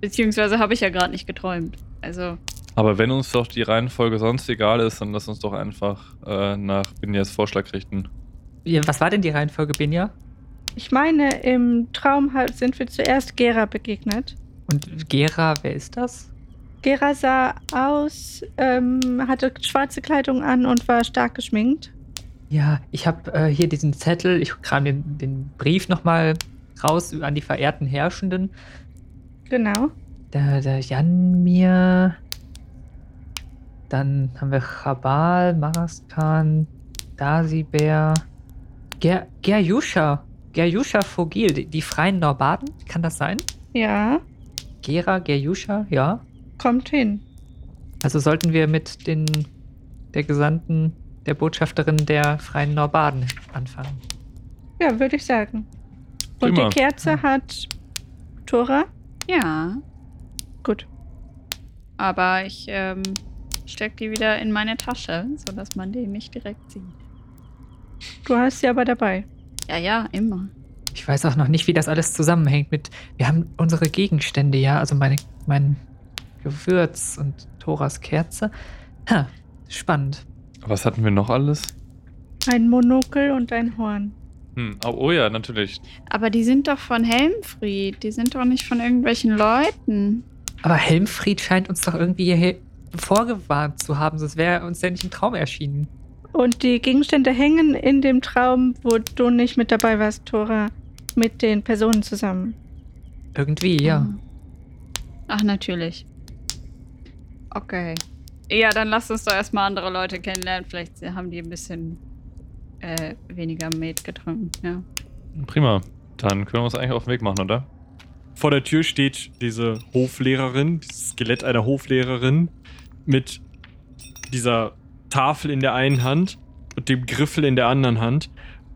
Beziehungsweise habe ich ja gerade nicht geträumt. Also. Aber wenn uns doch die Reihenfolge sonst egal ist, dann lass uns doch einfach äh, nach Binjas Vorschlag richten. Was war denn die Reihenfolge, Benja? Ich meine, im Traum halt sind wir zuerst Gera begegnet. Und Gera, wer ist das? Gera sah aus, ähm, hatte schwarze Kleidung an und war stark geschminkt. Ja, ich habe äh, hier diesen Zettel, ich kram den, den Brief nochmal raus an die verehrten Herrschenden. Genau. Der, der Jan mir. Dann haben wir Chabal, Maraskan, Dasibär, Ger Gerjuscha. Gerjuscha Fogil, die, die freien Norbaden, kann das sein? Ja, Gera, Gerjuscha, ja. Kommt hin. Also sollten wir mit den der Gesandten, der Botschafterin der freien Norbaden anfangen. Ja, würde ich sagen. Und Prima. die Kerze hat Tora. Ja. Gut. Aber ich ähm, stecke die wieder in meine Tasche, sodass man die nicht direkt sieht. Du hast sie aber dabei. Ja, ja, immer. Ich weiß auch noch nicht, wie das alles zusammenhängt mit. Wir haben unsere Gegenstände, ja, also meine, mein Gewürz und Thoras Kerze. Ha, spannend. Was hatten wir noch alles? Ein Monokel und ein Horn. Hm, oh, oh ja, natürlich. Aber die sind doch von Helmfried. Die sind doch nicht von irgendwelchen Leuten. Aber Helmfried scheint uns doch irgendwie hier vorgewarnt zu haben, sonst wäre uns ja nicht im Traum erschienen. Und die Gegenstände hängen in dem Traum, wo du nicht mit dabei warst, Tora, mit den Personen zusammen. Irgendwie, ja. Mhm. Ach, natürlich. Okay. Ja, dann lass uns doch erstmal andere Leute kennenlernen. Vielleicht haben die ein bisschen äh, weniger Met getrunken. Ja. Prima. Dann können wir uns eigentlich auf den Weg machen, oder? Vor der Tür steht diese Hoflehrerin, dieses Skelett einer Hoflehrerin mit dieser Tafel in der einen Hand und dem Griffel in der anderen Hand.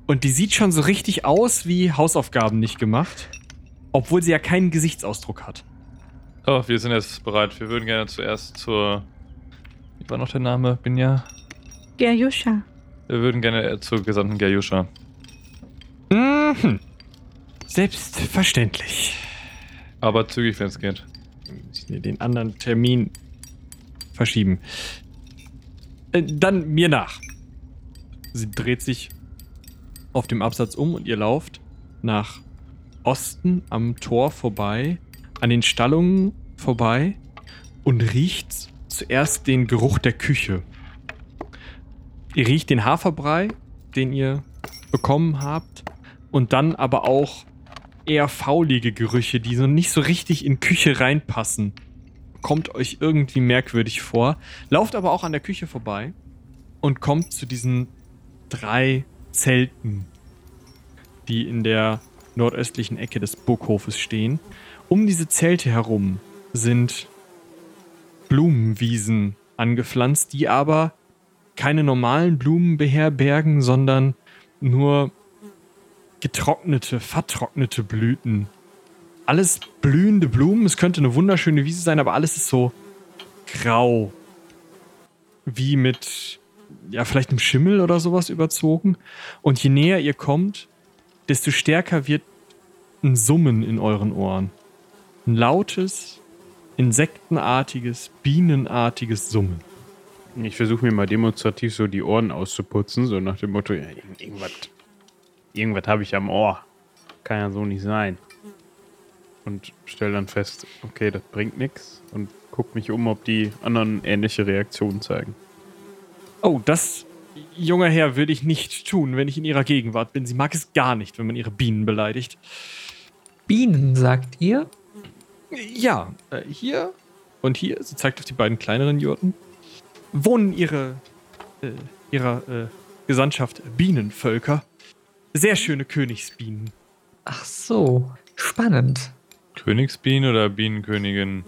Und die sieht schon so richtig aus wie Hausaufgaben nicht gemacht, obwohl sie ja keinen Gesichtsausdruck hat. Oh, wir sind jetzt bereit. Wir würden gerne zuerst zur. Wie war noch der Name? Binja? Gerjuscha. Wir würden gerne äh, zur Gesandten Gerjuscha. Mhm. Selbstverständlich. Aber zügig, wenn es geht. Den anderen Termin verschieben. Äh, dann mir nach. Sie dreht sich auf dem Absatz um und ihr lauft nach Osten am Tor vorbei, an den Stallungen vorbei und riecht zuerst den Geruch der Küche. Ihr riecht den Haferbrei, den ihr bekommen habt, und dann aber auch eher faulige Gerüche, die so nicht so richtig in Küche reinpassen. Kommt euch irgendwie merkwürdig vor. Lauft aber auch an der Küche vorbei und kommt zu diesen drei Zelten, die in der nordöstlichen Ecke des Burghofes stehen. Um diese Zelte herum sind Blumenwiesen angepflanzt, die aber keine normalen Blumen beherbergen, sondern nur getrocknete, vertrocknete Blüten. Alles blühende Blumen. Es könnte eine wunderschöne Wiese sein, aber alles ist so grau. Wie mit, ja, vielleicht einem Schimmel oder sowas überzogen. Und je näher ihr kommt, desto stärker wird ein Summen in euren Ohren. Ein lautes, insektenartiges, bienenartiges Summen. Ich versuche mir mal demonstrativ so die Ohren auszuputzen, so nach dem Motto, ja, irgend- irgendwas, irgendwas habe ich am Ohr. Kann ja so nicht sein. Und stelle dann fest, okay, das bringt nichts und guck mich um, ob die anderen ähnliche Reaktionen zeigen. Oh, das, junger Herr, würde ich nicht tun, wenn ich in ihrer Gegenwart bin. Sie mag es gar nicht, wenn man ihre Bienen beleidigt. Bienen, sagt ihr? Ja, äh, hier und hier, sie zeigt auf die beiden kleineren Jurten, wohnen ihre, äh, ihrer äh, Gesandtschaft Bienenvölker. Sehr schöne Königsbienen. Ach so, spannend. Königsbienen oder Bienenkönigin?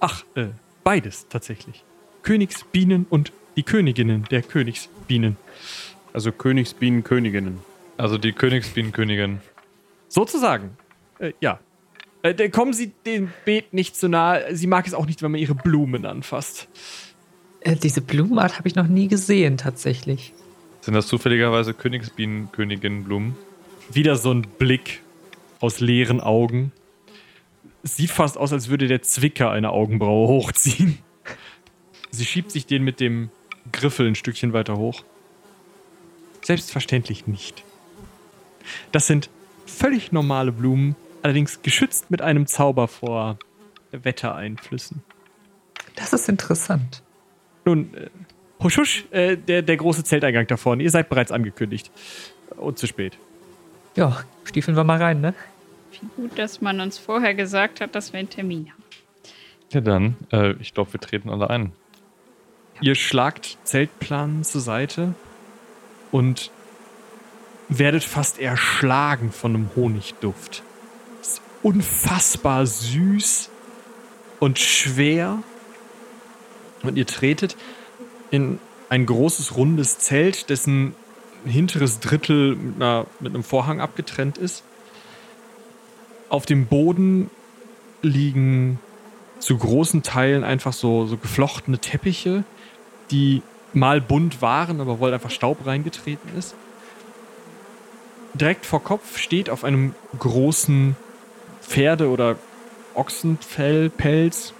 Ach, äh, beides tatsächlich. Königsbienen und die Königinnen der Königsbienen. Also Königsbienen, Königinnen. Also die Königsbienenkönigin. Sozusagen. Äh, ja. Äh, da kommen Sie dem Beet nicht zu nahe. Sie mag es auch nicht, wenn man ihre Blumen anfasst. Äh, diese Blumenart habe ich noch nie gesehen, tatsächlich. Sind das zufälligerweise Königsbienenkönigin-Blumen? Wieder so ein Blick aus leeren Augen. Sieht fast aus, als würde der Zwicker eine Augenbraue hochziehen. Sie schiebt sich den mit dem Griffel ein Stückchen weiter hoch. Selbstverständlich nicht. Das sind völlig normale Blumen, allerdings geschützt mit einem Zauber vor Wettereinflüssen. Das ist interessant. Nun, äh, husch, husch, äh, der, der große Zelteingang da vorne. Ihr seid bereits angekündigt. Und zu spät. Ja, stiefeln wir mal rein, ne? Wie gut, dass man uns vorher gesagt hat, dass wir einen Termin haben. Ja dann, äh, ich glaube, wir treten alle ein. Ihr schlagt Zeltplanen zur Seite und werdet fast erschlagen von einem Honigduft. Unfassbar süß und schwer. Und ihr tretet in ein großes rundes Zelt, dessen hinteres Drittel mit, einer, mit einem Vorhang abgetrennt ist. Auf dem Boden liegen zu großen Teilen einfach so, so geflochtene Teppiche, die mal bunt waren, aber wo halt einfach Staub reingetreten ist. Direkt vor Kopf steht auf einem großen Pferde- oder Ochsenfellpelz,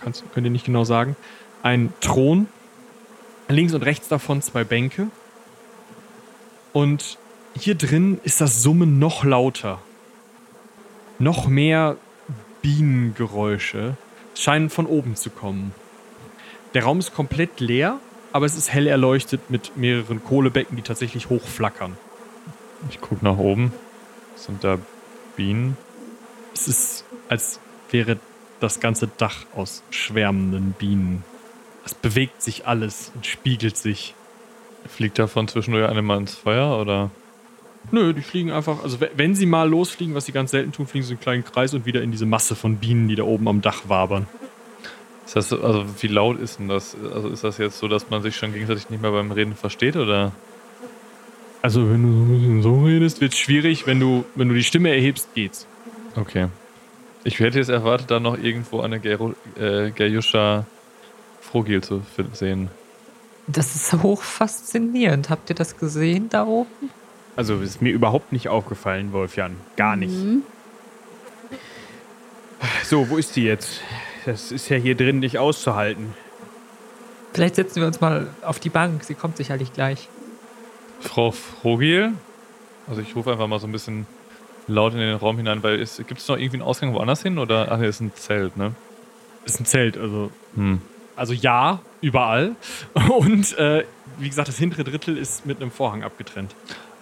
könnt ihr nicht genau sagen, ein Thron. Links und rechts davon zwei Bänke. Und hier drin ist das Summen noch lauter. Noch mehr Bienengeräusche scheinen von oben zu kommen. Der Raum ist komplett leer, aber es ist hell erleuchtet mit mehreren Kohlebecken, die tatsächlich hochflackern. Ich gucke nach oben. Sind da Bienen? Es ist, als wäre das ganze Dach aus schwärmenden Bienen. Es bewegt sich alles und spiegelt sich. Fliegt davon zwischendurch eine mal ins Feuer oder? Nö, die fliegen einfach, also we- wenn sie mal losfliegen, was sie ganz selten tun, fliegen sie einen kleinen Kreis und wieder in diese Masse von Bienen, die da oben am Dach wabern. Ist das, so- also wie laut ist denn das? Also ist das jetzt so, dass man sich schon gegenseitig nicht mehr beim Reden versteht oder? Also wenn du so ein bisschen so redest, wird es schwierig. Wenn du, wenn du die Stimme erhebst, geht's. Okay. Ich hätte jetzt erwartet, da noch irgendwo eine Geru äh, Gerjuscha Frogil zu sehen. Das ist hoch faszinierend. Habt ihr das gesehen da oben? Also ist mir überhaupt nicht aufgefallen, Wolfjan. Gar nicht. Mhm. So, wo ist die jetzt? Das ist ja hier drin nicht auszuhalten. Vielleicht setzen wir uns mal auf die Bank. Sie kommt sicherlich gleich. Frau Frogil? Also ich rufe einfach mal so ein bisschen laut in den Raum hinein, weil es gibt es noch irgendwie einen Ausgang woanders hin oder? Ach, nee, ist ein Zelt, ne? Ist ein Zelt, also Hm. Also ja, überall. Und äh, wie gesagt, das hintere Drittel ist mit einem Vorhang abgetrennt.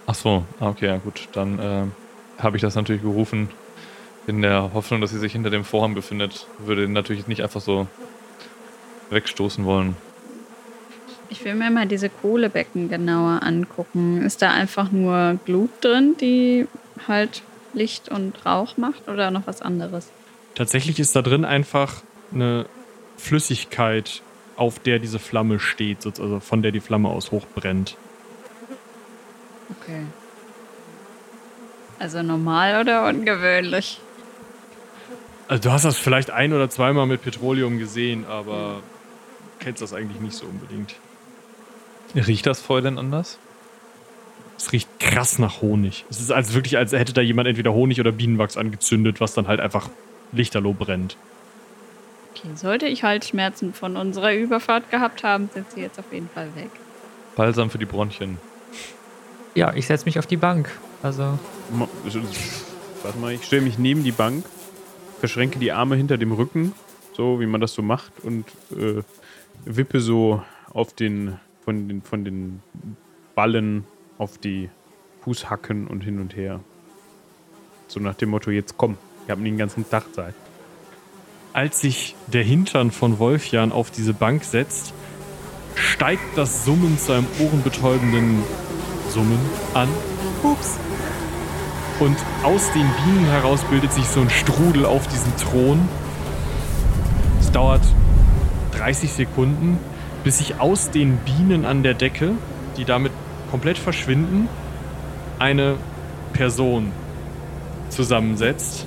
Ach so, ah, okay, ja gut. Dann äh, habe ich das natürlich gerufen in der Hoffnung, dass sie sich hinter dem Vorhang befindet. Würde natürlich nicht einfach so wegstoßen wollen. Ich will mir mal diese Kohlebecken genauer angucken. Ist da einfach nur Glut drin, die halt Licht und Rauch macht oder noch was anderes? Tatsächlich ist da drin einfach eine Flüssigkeit, auf der diese Flamme steht, so- also von der die Flamme aus hochbrennt. Okay. Also normal oder ungewöhnlich? Also du hast das vielleicht ein oder zweimal mit Petroleum gesehen, aber kennst das eigentlich nicht so unbedingt. Riecht das Feuer denn anders? Es riecht krass nach Honig. Es ist als wirklich, als hätte da jemand entweder Honig oder Bienenwachs angezündet, was dann halt einfach lichterloh brennt. Okay, sollte ich Halsschmerzen von unserer Überfahrt gehabt haben, sind sie jetzt auf jeden Fall weg. Balsam für die Bronchien. Ja, ich setze mich auf die Bank. Also, Warte mal, ich stelle mich neben die Bank, verschränke die Arme hinter dem Rücken, so wie man das so macht, und äh, wippe so auf den von, den von den Ballen auf die Fußhacken und hin und her. So nach dem Motto, jetzt komm, wir haben den ganzen Tag Zeit. Als sich der Hintern von Wolfjan auf diese Bank setzt, steigt das Summen zu einem ohrenbetäubenden Summen an. Ups. Und aus den Bienen heraus bildet sich so ein Strudel auf diesem Thron. Es dauert 30 Sekunden, bis sich aus den Bienen an der Decke, die damit komplett verschwinden, eine Person zusammensetzt.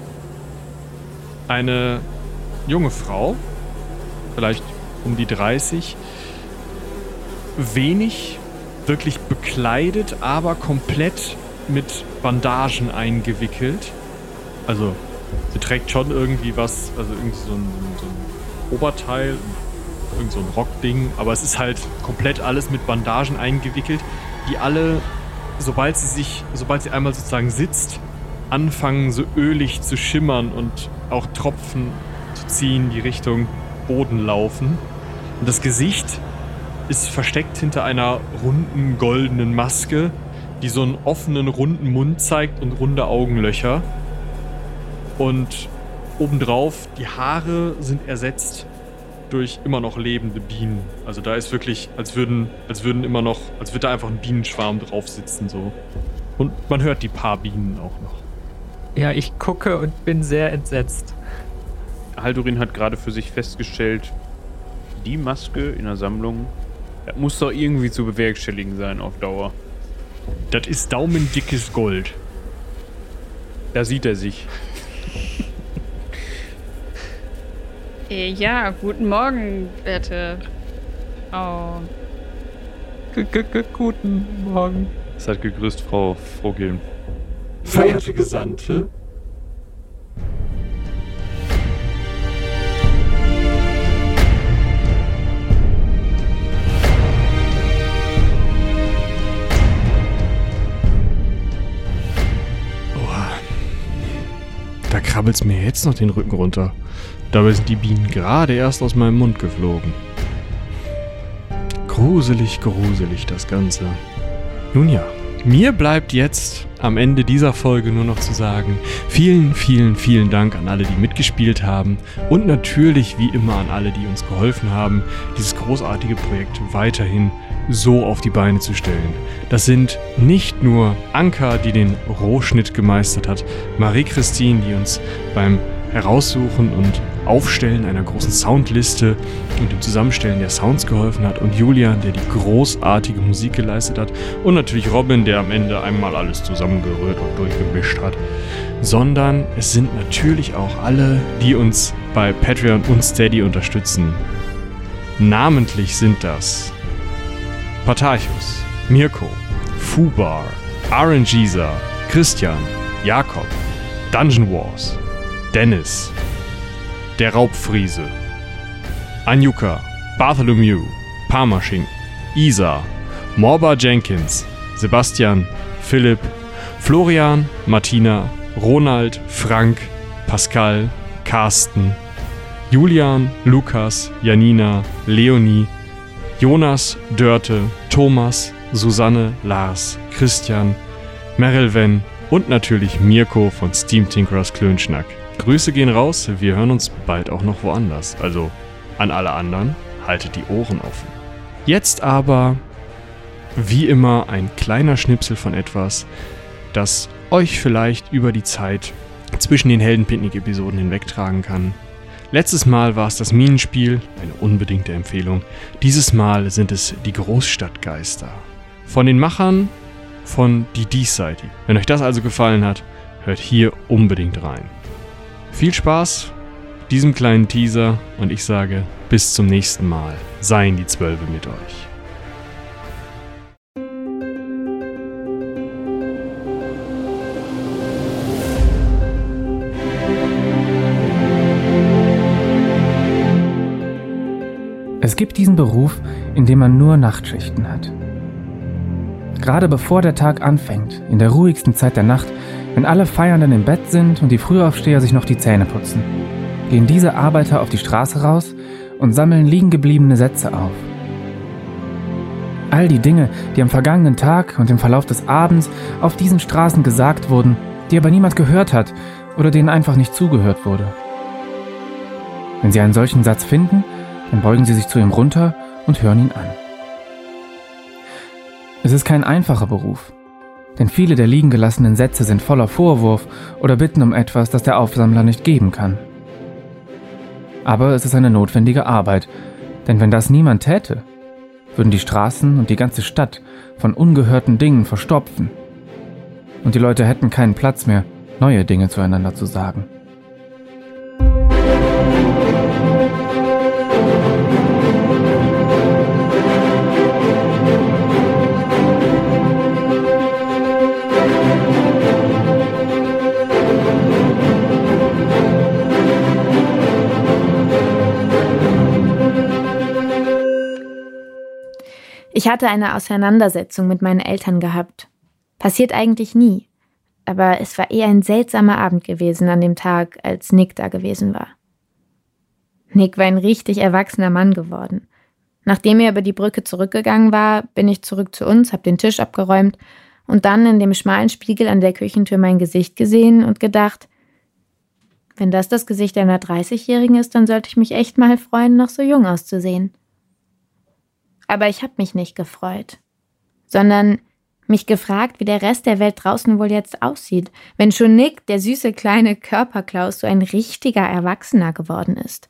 Eine junge Frau, vielleicht um die 30, wenig wirklich bekleidet, aber komplett mit Bandagen eingewickelt. Also sie trägt schon irgendwie was, also irgendwie so ein, so ein Oberteil, irgend so ein Rockding, aber es ist halt komplett alles mit Bandagen eingewickelt, die alle, sobald sie sich, sobald sie einmal sozusagen sitzt, anfangen so ölig zu schimmern und auch Tropfen zu ziehen, die Richtung Boden laufen. Und das Gesicht ist versteckt hinter einer runden goldenen Maske, die so einen offenen runden Mund zeigt und runde Augenlöcher. Und obendrauf die Haare sind ersetzt durch immer noch lebende Bienen. Also da ist wirklich, als würden, als würden immer noch, als würde da einfach ein Bienenschwarm drauf sitzen so. Und man hört die paar Bienen auch noch. ja, ich gucke und bin sehr entsetzt. Haldurin hat gerade für sich festgestellt, die Maske in der Sammlung das muss doch irgendwie zu bewerkstelligen sein auf Dauer. Das ist daumendickes Gold. Da sieht er sich. Äh, ja, guten Morgen, werte Frau. G -g -g Guten Morgen. Seid gegrüßt, Frau Frogilm. Verehrte Gesandte, Da krabbelt's mir jetzt noch den Rücken runter. Dabei sind die Bienen gerade erst aus meinem Mund geflogen. Gruselig, gruselig das Ganze. Nun ja, mir bleibt jetzt am Ende dieser Folge nur noch zu sagen, vielen, vielen, vielen Dank an alle, die mitgespielt haben und natürlich wie immer an alle, die uns geholfen haben, dieses großartige Projekt weiterhin so auf die Beine zu stellen. Das sind nicht nur Anka, die den Rohschnitt gemeistert hat, Marie-Christine, die uns beim Heraussuchen und Aufstellen einer großen Soundliste und dem Zusammenstellen der Sounds geholfen hat und Julian, der die großartige Musik geleistet hat und natürlich Robin, der am Ende einmal alles zusammengerührt und durchgemischt hat, sondern es sind natürlich auch alle, die uns bei Patreon und Steady unterstützen. Namentlich sind das Patarchus, Mirko, Fubar, RNGisa, Christian, Jakob, Dungeon Wars, Dennis, der Raubfriese, Anjuka, Bartholomew, Parmaschinken, Isa, Morba Jenkins, Sebastian, Philipp, Florian, Martina, Ronald, Frank, Pascal, Carsten, Julian, Lukas, Janina, Leonie, Jonas, Dörte, Thomas, Susanne, Lars, Christian, Merilven und natürlich Mirko von Steam Tinkerers Klönschnack. Grüße gehen raus, wir hören uns bald auch noch woanders. Also an alle anderen, haltet die Ohren offen. Jetzt aber, wie immer, ein kleiner Schnipsel von etwas, das euch vielleicht über die Zeit zwischen den Heldenpicknick-Episoden hinwegtragen kann. Letztes Mal war es das Minenspiel, eine unbedingte Empfehlung. Dieses Mal sind es die Großstadtgeister. Von den Machern von Die Diesseitigen. Wenn euch das also gefallen hat, hört hier unbedingt rein. Viel Spaß diesem kleinen Teaser und ich sage bis zum nächsten Mal. Seien die Zwölfe mit euch. Es gibt diesen Beruf, in dem man nur Nachtschichten hat. Gerade bevor der Tag anfängt, in der ruhigsten Zeit der Nacht, wenn alle Feiernden im Bett sind und die Frühaufsteher sich noch die Zähne putzen, gehen diese Arbeiter auf die Straße raus und sammeln liegen gebliebene Sätze auf. All die Dinge, die am vergangenen Tag und im Verlauf des Abends auf diesen Straßen gesagt wurden, die aber niemand gehört hat oder denen einfach nicht zugehört wurde. Wenn Sie einen solchen Satz finden, dann beugen Sie sich zu ihm runter und hören ihn an. Es ist kein einfacher Beruf, denn viele der liegen gelassenen Sätze sind voller Vorwurf oder bitten um etwas, das der Aufsammler nicht geben kann. Aber es ist eine notwendige Arbeit, denn wenn das niemand täte, würden die Straßen und die ganze Stadt von ungehörten Dingen verstopfen. Und die Leute hätten keinen Platz mehr, neue Dinge zueinander zu sagen. Ich hatte eine Auseinandersetzung mit meinen Eltern gehabt. Passiert eigentlich nie. Aber es war eher ein seltsamer Abend gewesen an dem Tag, als Nick da gewesen war. Nick war ein richtig erwachsener Mann geworden. Nachdem er über die Brücke zurückgegangen war, bin ich zurück zu uns, hab den Tisch abgeräumt und dann in dem schmalen Spiegel an der Küchentür mein Gesicht gesehen und gedacht, wenn das das Gesicht einer 30-Jährigen ist, dann sollte ich mich echt mal freuen, noch so jung auszusehen. Aber ich habe mich nicht gefreut, sondern mich gefragt, wie der Rest der Welt draußen wohl jetzt aussieht, wenn schon Nick, der süße kleine Körperklaus, so ein richtiger Erwachsener geworden ist.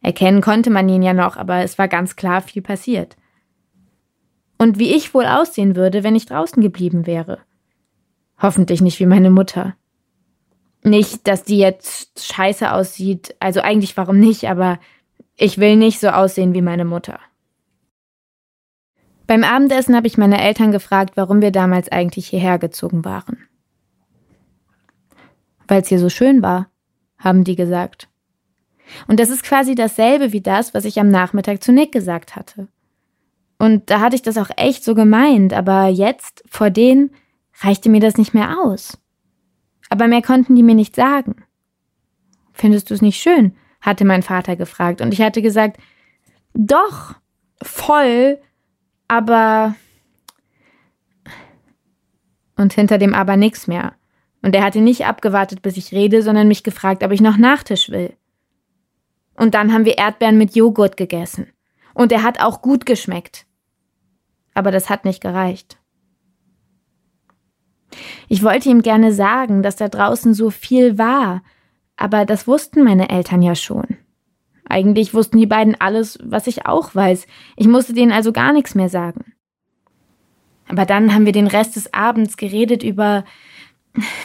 Erkennen konnte man ihn ja noch, aber es war ganz klar viel passiert. Und wie ich wohl aussehen würde, wenn ich draußen geblieben wäre. Hoffentlich nicht wie meine Mutter. Nicht, dass die jetzt scheiße aussieht, also eigentlich warum nicht, aber ich will nicht so aussehen wie meine Mutter. Beim Abendessen habe ich meine Eltern gefragt, warum wir damals eigentlich hierher gezogen waren. Weil es hier so schön war, haben die gesagt. Und das ist quasi dasselbe wie das, was ich am Nachmittag zu Nick gesagt hatte. Und da hatte ich das auch echt so gemeint, aber jetzt, vor denen, reichte mir das nicht mehr aus. Aber mehr konnten die mir nicht sagen. Findest du es nicht schön? hatte mein Vater gefragt. Und ich hatte gesagt, doch, voll, aber. Und hinter dem aber nichts mehr. Und er hatte nicht abgewartet, bis ich rede, sondern mich gefragt, ob ich noch Nachtisch will. Und dann haben wir Erdbeeren mit Joghurt gegessen. Und er hat auch gut geschmeckt. Aber das hat nicht gereicht. Ich wollte ihm gerne sagen, dass da draußen so viel war, aber das wussten meine Eltern ja schon. Eigentlich wussten die beiden alles, was ich auch weiß. Ich musste denen also gar nichts mehr sagen. Aber dann haben wir den Rest des Abends geredet über,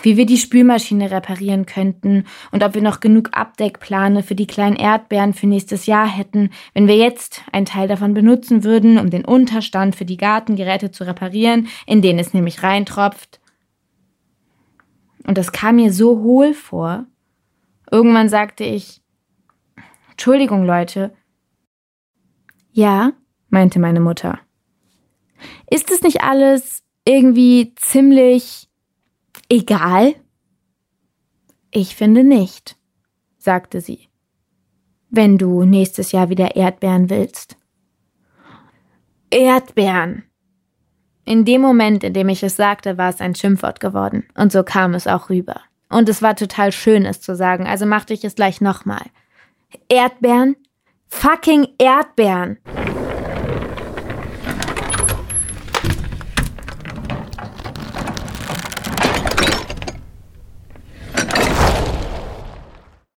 wie wir die Spülmaschine reparieren könnten und ob wir noch genug Abdeckplane für die kleinen Erdbeeren für nächstes Jahr hätten, wenn wir jetzt einen Teil davon benutzen würden, um den Unterstand für die Gartengeräte zu reparieren, in den es nämlich reintropft. Und das kam mir so hohl vor. Irgendwann sagte ich, Entschuldigung, Leute. Ja, meinte meine Mutter. Ist es nicht alles irgendwie ziemlich egal? Ich finde nicht, sagte sie. Wenn du nächstes Jahr wieder Erdbeeren willst. Erdbeeren. In dem Moment, in dem ich es sagte, war es ein Schimpfwort geworden. Und so kam es auch rüber. Und es war total schön, es zu sagen, also machte ich es gleich nochmal. Erdbeeren? Fucking Erdbeeren!